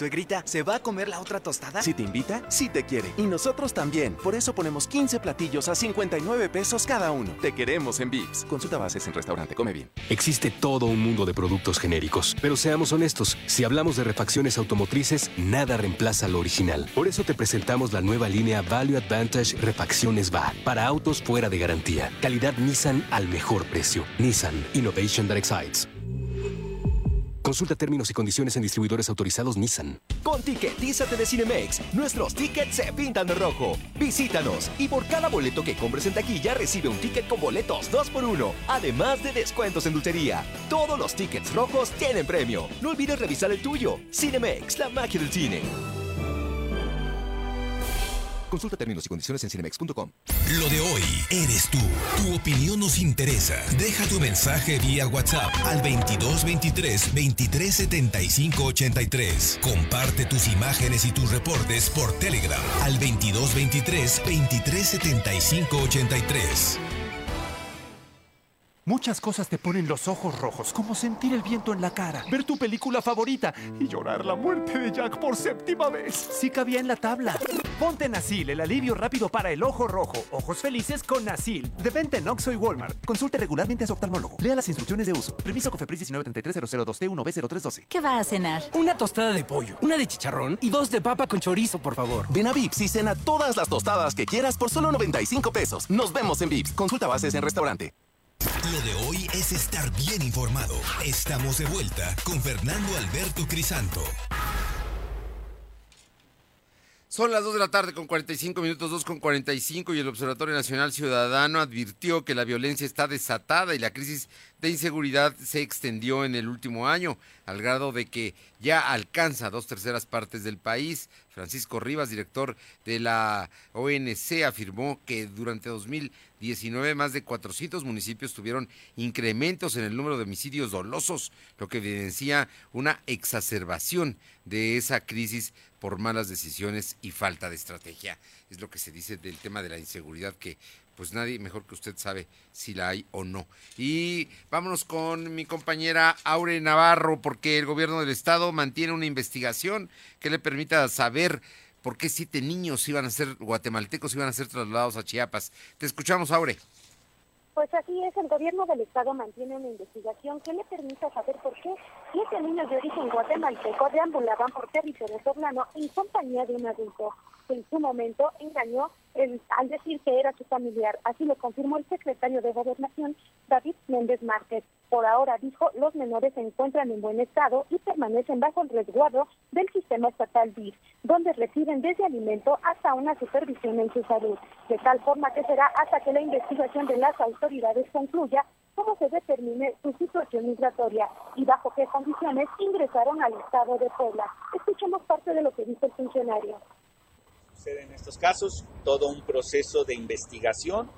Suegrita, ¿se va a comer la otra tostada? Si te invita, sí te quiere. Y nosotros también. Por eso ponemos 15 platillos a 59 pesos cada uno. Te queremos en Vips. Consulta bases en restaurante. Come bien. Existe todo un mundo de productos genéricos. Pero seamos honestos, si hablamos de refacciones automotrices, nada reemplaza lo original. Por eso te presentamos la nueva línea Value Advantage Refacciones VA para autos fuera de garantía. Calidad Nissan al mejor precio. Nissan Innovation that excites. Consulta términos y condiciones en distribuidores autorizados Nissan. Con Ticketízate de Cinemex, nuestros tickets se pintan de rojo. Visítanos y por cada boleto que compres en taquilla recibe un ticket con boletos 2x1, además de descuentos en dulcería. Todos los tickets rojos tienen premio. No olvides revisar el tuyo. Cinemex, la magia del cine. Consulta términos y condiciones en cinemex.com. Lo de hoy eres tú. Tu opinión nos interesa. Deja tu mensaje vía WhatsApp al 2223 2375 83. Comparte tus imágenes y tus reportes por Telegram al 2223 2375 83. Muchas cosas te ponen los ojos rojos, como sentir el viento en la cara, ver tu película favorita y llorar la muerte de Jack por séptima vez. Sí cabía en la tabla. Ponte Nasil, el alivio rápido para el ojo rojo. Ojos felices con Nasil. De venta en Oxxo y Walmart. Consulte regularmente a su oftalmólogo. Lea las instrucciones de uso. Permiso Cofepris 1933002 t 1 b 0312 ¿Qué va a cenar? Una tostada de pollo, una de chicharrón y dos de papa con chorizo, por favor. Ven a Vips y cena todas las tostadas que quieras por solo 95 pesos. Nos vemos en Vips. Consulta bases en restaurante. Lo de hoy es estar bien informado. Estamos de vuelta con Fernando Alberto Crisanto. Son las 2 de la tarde con 45 minutos, 2 con 45 y el Observatorio Nacional Ciudadano advirtió que la violencia está desatada y la crisis de inseguridad se extendió en el último año al grado de que ya alcanza dos terceras partes del país. Francisco Rivas, director de la ONC, afirmó que durante 2019 más de 400 municipios tuvieron incrementos en el número de homicidios dolosos, lo que evidencia una exacerbación de esa crisis por malas decisiones y falta de estrategia. Es lo que se dice del tema de la inseguridad que pues nadie mejor que usted sabe si la hay o no. Y vámonos con mi compañera Aure Navarro, porque el gobierno del estado mantiene una investigación que le permita saber por qué siete niños iban a ser guatemaltecos iban a ser trasladados a Chiapas. Te escuchamos, Aure. Pues así es, el gobierno del estado mantiene una investigación que le permita saber por qué siete niños de origen guatemalteco deambulaban por territorio poblano en compañía de un adulto en su momento engañó al decir que era su familiar. Así lo confirmó el secretario de Gobernación, David Méndez Márquez. Por ahora, dijo, los menores se encuentran en buen estado y permanecen bajo el resguardo del sistema estatal DIF, donde reciben desde alimento hasta una supervisión en su salud, de tal forma que será hasta que la investigación de las autoridades concluya cómo se determine su situación migratoria y bajo qué condiciones ingresaron al estado de Puebla. Escuchemos parte de lo que dice el funcionario sucede en estos casos, todo un proceso de investigación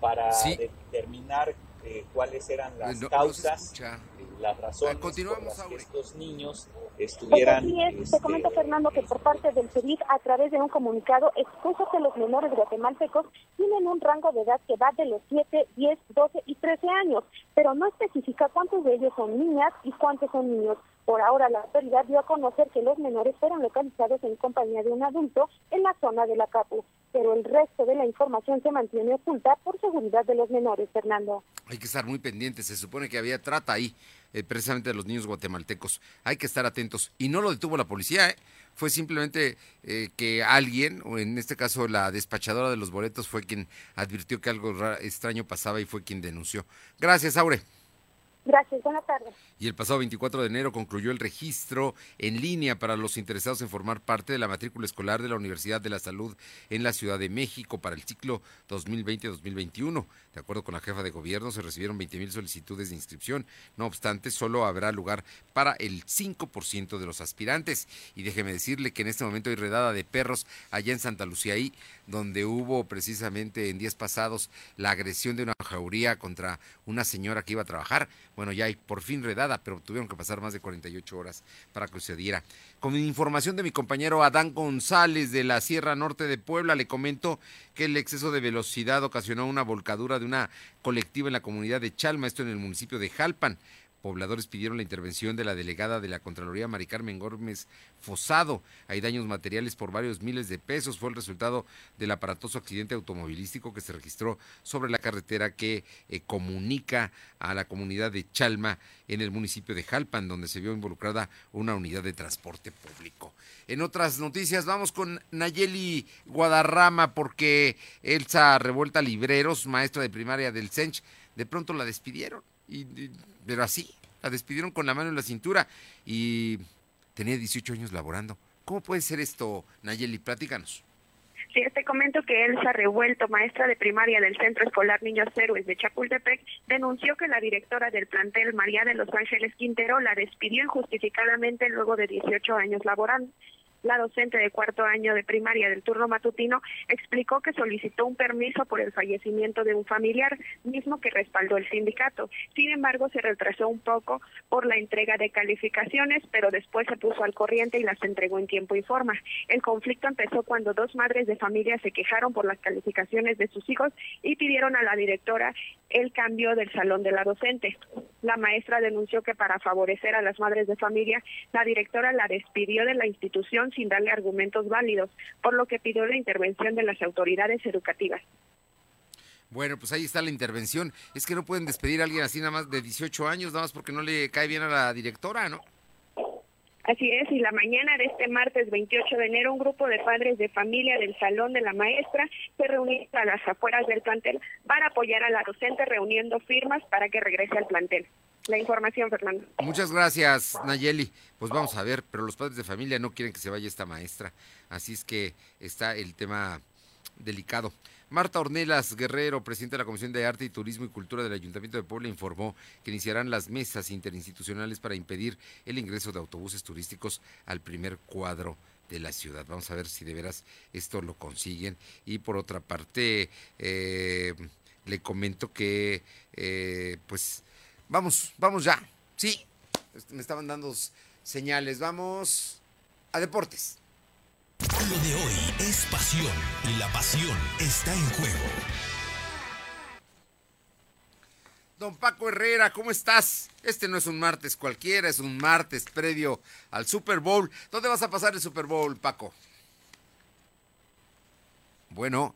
para Sí. determinar eh, cuáles eran las No- no se causas, escucha. eh, las razones continuamos, por las que estos niños Pues estuvieran... así es, este, te comento Fernando que por parte del CEDIF a través de un comunicado expuso que los menores guatemaltecos tienen un rango de edad que va de los 7, 10, 12 y 13 años, pero no especifica cuántos de ellos son niñas y cuántos son niños. Por ahora la autoridad dio a conocer que los menores fueron localizados en compañía de un adulto en la zona de la CAPU, pero el resto de la información se mantiene oculta por seguridad de los menores, Fernando. Hay que estar muy pendientes. Se supone que había trata ahí, eh, precisamente de los niños guatemaltecos. Hay que estar atentos. Y no lo detuvo la policía, ¿eh? Fue simplemente eh, que alguien, o en este caso la despachadora de los boletos, fue quien advirtió que algo ra- extraño pasaba y fue quien denunció. Gracias, Aure. Gracias, buenas tardes. Y el pasado 24 de enero concluyó el registro en línea para los interesados en formar parte de la matrícula escolar de la Universidad de la Salud en la Ciudad de México para el ciclo 2020-2021. De acuerdo con la jefa de gobierno, se recibieron 20 mil solicitudes de inscripción. No obstante, solo habrá lugar para el 5% de los aspirantes. Y déjeme decirle que en este momento hay redada de perros allá en Santa Lucía, ahí donde hubo precisamente en días pasados la agresión de una jauría contra una señora que iba a trabajar. Bueno, ya hay por fin redada, pero tuvieron que pasar más de 48 horas para que se diera. Con información de mi compañero Adán González de la Sierra Norte de Puebla, le comento que el exceso de velocidad ocasionó una volcadura de una colectiva en la comunidad de Chalma, esto en el municipio de Jalpan. Pobladores pidieron la intervención de la delegada de la Contraloría, Mari Carmen Gómez Fosado. Hay daños materiales por varios miles de pesos. Fue el resultado del aparatoso accidente automovilístico que se registró sobre la carretera que eh, comunica a la comunidad de Chalma en el municipio de Jalpan, donde se vio involucrada una unidad de transporte público. En otras noticias, vamos con Nayeli Guadarrama, porque Elsa Revuelta Libreros, maestra de primaria del CENCH, de pronto la despidieron. Y, y- pero así, la despidieron con la mano en la cintura y tenía 18 años laborando. ¿Cómo puede ser esto, Nayeli? Platícanos. Sí, te comento que Elsa Revuelto, maestra de primaria del Centro Escolar Niños Héroes de Chapultepec, denunció que la directora del plantel, María de los Ángeles Quintero, la despidió injustificadamente luego de 18 años laborando. La docente de cuarto año de primaria del turno matutino explicó que solicitó un permiso por el fallecimiento de un familiar, mismo que respaldó el sindicato. Sin embargo, se retrasó un poco por la entrega de calificaciones, pero después se puso al corriente y las entregó en tiempo y forma. El conflicto empezó cuando dos madres de familia se quejaron por las calificaciones de sus hijos y pidieron a la directora el cambio del salón de la docente. La maestra denunció que para favorecer a las madres de familia, la directora la despidió de la institución sin darle argumentos válidos, por lo que pidió la intervención de las autoridades educativas. Bueno, pues ahí está la intervención. Es que no pueden despedir a alguien así nada más de 18 años, nada más porque no le cae bien a la directora, ¿no? Así es, y la mañana de este martes 28 de enero, un grupo de padres de familia del Salón de la Maestra se reunió a las afueras del plantel para apoyar a la docente reuniendo firmas para que regrese al plantel. La información, Fernando. Muchas gracias, Nayeli. Pues vamos a ver, pero los padres de familia no quieren que se vaya esta maestra. Así es que está el tema delicado. Marta Ornelas Guerrero, presidenta de la Comisión de Arte y Turismo y Cultura del Ayuntamiento de Puebla, informó que iniciarán las mesas interinstitucionales para impedir el ingreso de autobuses turísticos al primer cuadro de la ciudad. Vamos a ver si de veras esto lo consiguen. Y por otra parte, eh, le comento que, eh, pues, vamos, vamos ya. Sí, me estaban dando señales. Vamos a deportes. Lo de hoy es pasión y la pasión está en juego. Don Paco Herrera, ¿cómo estás? Este no es un martes cualquiera, es un martes previo al Super Bowl. ¿Dónde vas a pasar el Super Bowl, Paco? Bueno,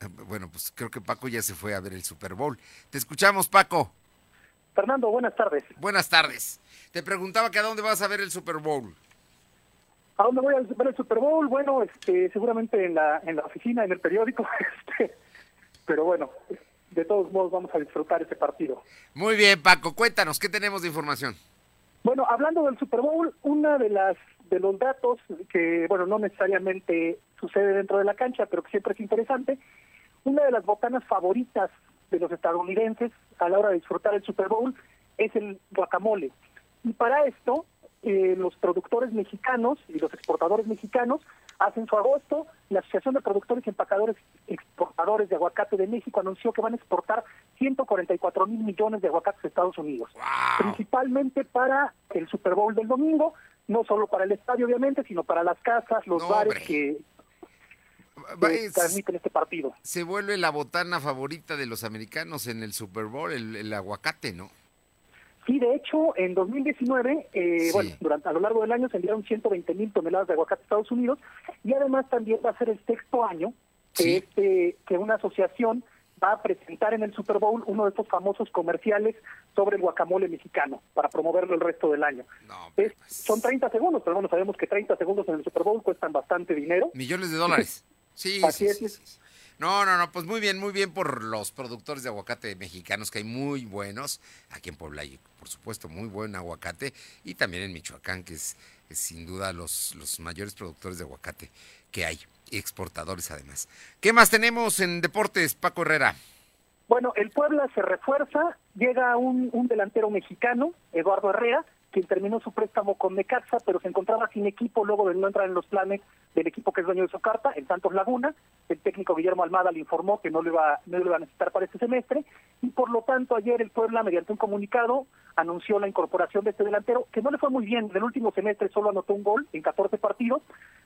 eh, bueno, pues creo que Paco ya se fue a ver el Super Bowl. Te escuchamos, Paco. Fernando, buenas tardes. Buenas tardes. Te preguntaba que a dónde vas a ver el Super Bowl. ¿A dónde voy a ver el Super Bowl? Bueno, este, seguramente en la, en la oficina, en el periódico, este, pero bueno, de todos modos vamos a disfrutar ese partido. Muy bien, Paco, cuéntanos, ¿qué tenemos de información? Bueno, hablando del Super Bowl, una de las de los datos que, bueno, no necesariamente sucede dentro de la cancha, pero que siempre es interesante, una de las botanas favoritas de los estadounidenses a la hora de disfrutar el Super Bowl es el guacamole. Y para esto, eh, los productores mexicanos y los exportadores mexicanos hacen su agosto. La Asociación de Productores y Empacadores Exportadores de Aguacate de México anunció que van a exportar 144 mil millones de aguacates a Estados Unidos, principalmente para el Super Bowl del domingo, no solo para el estadio obviamente, sino para las casas, los bares que, que transmiten este partido. Se vuelve la botana favorita de los americanos en el Super Bowl, el, el aguacate, ¿no? Sí, de hecho, en 2019, eh, bueno, durante a lo largo del año se enviaron 120 mil toneladas de aguacate a Estados Unidos y además también va a ser el sexto año que, este, que una asociación va a presentar en el Super Bowl uno de estos famosos comerciales sobre el guacamole mexicano para promoverlo el resto del año. pues. son 30 segundos, pero bueno, sabemos que 30 segundos en el Super Bowl cuestan bastante dinero. Millones de dólares. Sí, Así sí, es. No, no, no, pues muy bien, muy bien por los productores de aguacate mexicanos, que hay muy buenos. Aquí en Puebla hay, por supuesto, muy buen aguacate. Y también en Michoacán, que es, es sin duda los, los mayores productores de aguacate que hay. Y exportadores además. ¿Qué más tenemos en deportes, Paco Herrera? Bueno, el Puebla se refuerza, llega un, un delantero mexicano, Eduardo Herrera, quien terminó su préstamo con Necaxa, pero se encontraba sin equipo luego de no entrar en los planes del equipo que es dueño de su carta, en Santos Laguna. El técnico Guillermo Almada le informó que no lo, iba, no lo iba a necesitar para este semestre y por lo tanto ayer el Puebla, mediante un comunicado, anunció la incorporación de este delantero, que no le fue muy bien. En el último semestre solo anotó un gol en 14 partidos,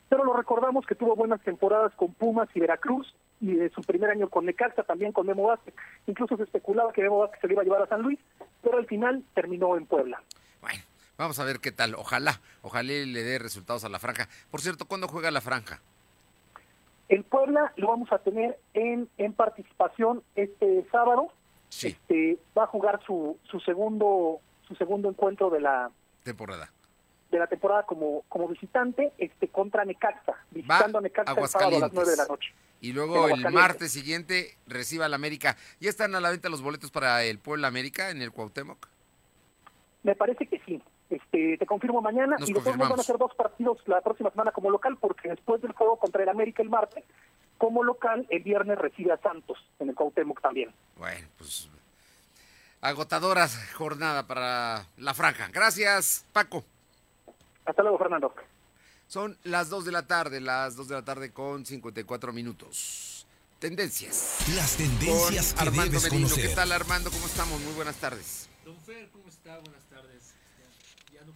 pero lo recordamos que tuvo buenas temporadas con Pumas y Veracruz y de su primer año con Necaxa, también con Memo Vázquez. Incluso se especulaba que Memo Vázquez se le iba a llevar a San Luis, pero al final terminó en Puebla. Bueno, vamos a ver qué tal. Ojalá, ojalá le dé resultados a la franja. Por cierto, ¿cuándo juega la franja? El Puebla lo vamos a tener en, en participación este sábado. Sí. Este, va a jugar su, su segundo su segundo encuentro de la temporada de la temporada como como visitante este contra Necaxa visitando a Necaxa el sábado a las 9 de la noche y luego el martes siguiente reciba al América ya están a la venta los boletos para el Puebla América en el Cuauhtémoc me parece que sí este te confirmo mañana Nos y después van a hacer dos partidos la próxima semana como local porque después del juego contra el América el martes como local el viernes recibe a Santos en el Cuauhtémoc también bueno pues agotadoras jornada para la franja. Gracias, Paco. Hasta luego, Fernando. Son las 2 de la tarde, las 2 de la tarde con 54 minutos. Tendencias. Las tendencias Con que Armando debes Merino. conocer. ¿Qué tal, Armando? ¿Cómo estamos? Muy buenas tardes. Don Fer, ¿cómo está? Buenas tardes.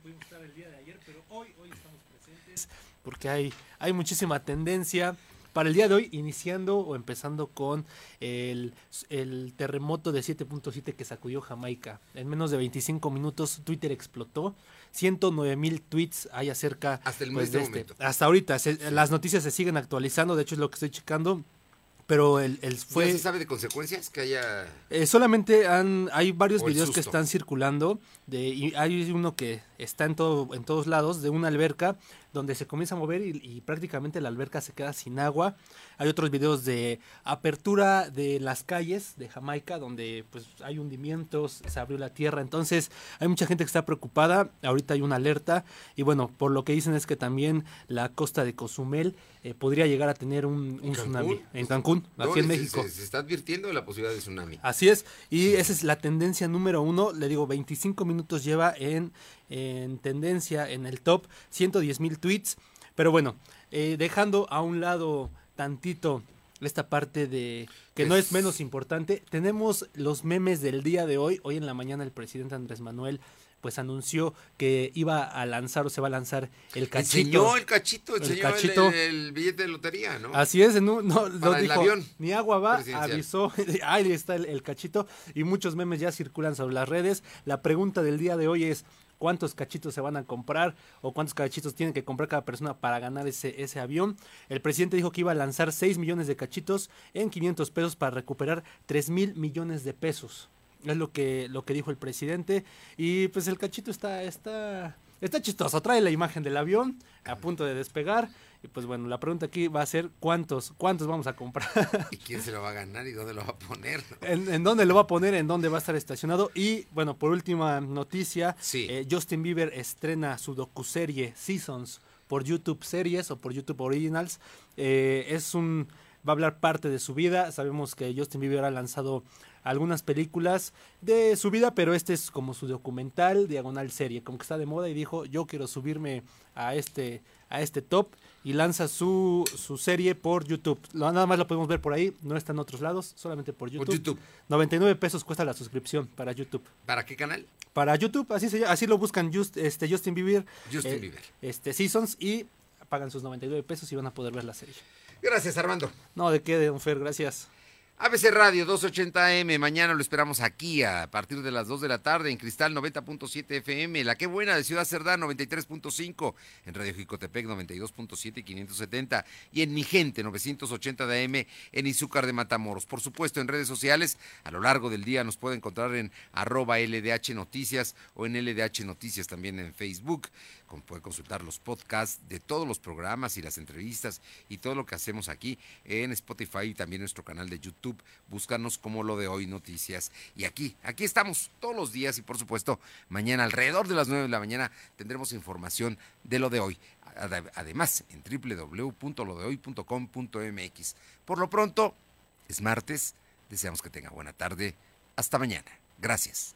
Ya, ya pudimos estar el día de ayer, pero hoy, hoy estamos presentes porque hay, hay muchísima tendencia. Para el día de hoy, iniciando o empezando con el, el terremoto de 7.7 que sacudió Jamaica. En menos de 25 minutos Twitter explotó. 109 mil tweets hay acerca Hasta el pues, de este. momento. Hasta ahorita. se- Las noticias se siguen actualizando, de hecho es lo que estoy checando. Pero el, el ¿Fue... fue... se sabe de consecuencias que haya...? Eh, solamente han, hay varios videos que susto. están circulando. De, y hay uno que está en, todo, en todos lados, de una alberca donde se comienza a mover y, y prácticamente la alberca se queda sin agua. Hay otros videos de apertura de las calles de Jamaica donde pues hay hundimientos, se abrió la tierra. Entonces hay mucha gente que está preocupada. Ahorita hay una alerta. Y bueno, por lo que dicen es que también la costa de Cozumel eh, podría llegar a tener un, un tsunami. En Cancún, No, aquí en se- México. Se, se está advirtiendo de la posibilidad de tsunami. Así es, y esa es la tendencia número uno. Le digo, 25 minutos lleva en, en tendencia en el top, 110 mil tweets. Pero bueno, eh, dejando a un lado tantito esta parte de que no es menos importante, tenemos los memes del día de hoy. Hoy en la mañana el presidente Andrés Manuel pues anunció que iba a lanzar o se va a lanzar el cachito. Enseñó el cachito, enseñó el, cachito. el- el billete de lotería, ¿no? Así es, no, no, lo dijo, avión ni agua va, avisó, ahí está el, el cachito y muchos memes ya circulan sobre las redes. La pregunta del día de hoy es, ¿cuántos cachitos se van a comprar o cuántos cachitos tiene que comprar cada persona para ganar ese, ese avión? El presidente dijo que iba a lanzar 6 millones de cachitos en 500 pesos para recuperar 3 mil millones de pesos. Es lo que, lo que dijo el presidente y pues el cachito está, está, está chistoso. Trae la imagen del avión a punto de despegar. Y pues bueno, la pregunta aquí va a ser cuántos, cuántos vamos a comprar. ¿Y quién se lo va a ganar y dónde lo va a poner? ¿En, en dónde lo va a poner? ¿En dónde va a estar estacionado? Y bueno, por última noticia, Sí. eh, Justin Bieber estrena su docuserie Seasons por YouTube Series o por YouTube Originals. Eh, es un va a hablar parte de su vida. Sabemos que Justin Bieber ha lanzado algunas películas de su vida, pero este es como su documental, diagonal serie, como que está de moda y dijo, yo quiero subirme a este a este top y lanza su, su serie por YouTube. Lo- nada más lo podemos ver por ahí, no está en otros lados, solamente por YouTube. YouTube. 99 pesos cuesta la suscripción para YouTube. ¿Para qué canal? Para YouTube, así se así lo buscan Just- este Justin Bieber. Justin eh, Bieber. Este Seasons y pagan sus 99 pesos y van a poder ver la serie. Gracias, Armando. No, de qué, don Fer, gracias. ABC Radio 280M, mañana lo esperamos aquí a partir de las 2 de la tarde en Cristal 90.7 FM, La Qué Buena de Ciudad Cerdán 93.5, en Radio Jicotepec 92.7 y 570 y en Mi Gente 980 de AM en Izúcar de Matamoros. Por supuesto en redes sociales, a lo largo del día nos puede encontrar en arroba LDH Noticias o en LDH Noticias también en Facebook. Con- Puede consultar los podcasts de todos los programas y las entrevistas y todo lo que hacemos aquí en Spotify y también nuestro canal de YouTube. Búscanos como lo de hoy noticias. Y aquí, aquí estamos todos los días y por supuesto mañana alrededor de las 9 de la mañana tendremos información de lo de hoy. Ade- Además en www.lodehoy.com.mx. Por lo pronto, es martes. Deseamos que tenga buena tarde. Hasta mañana. Gracias.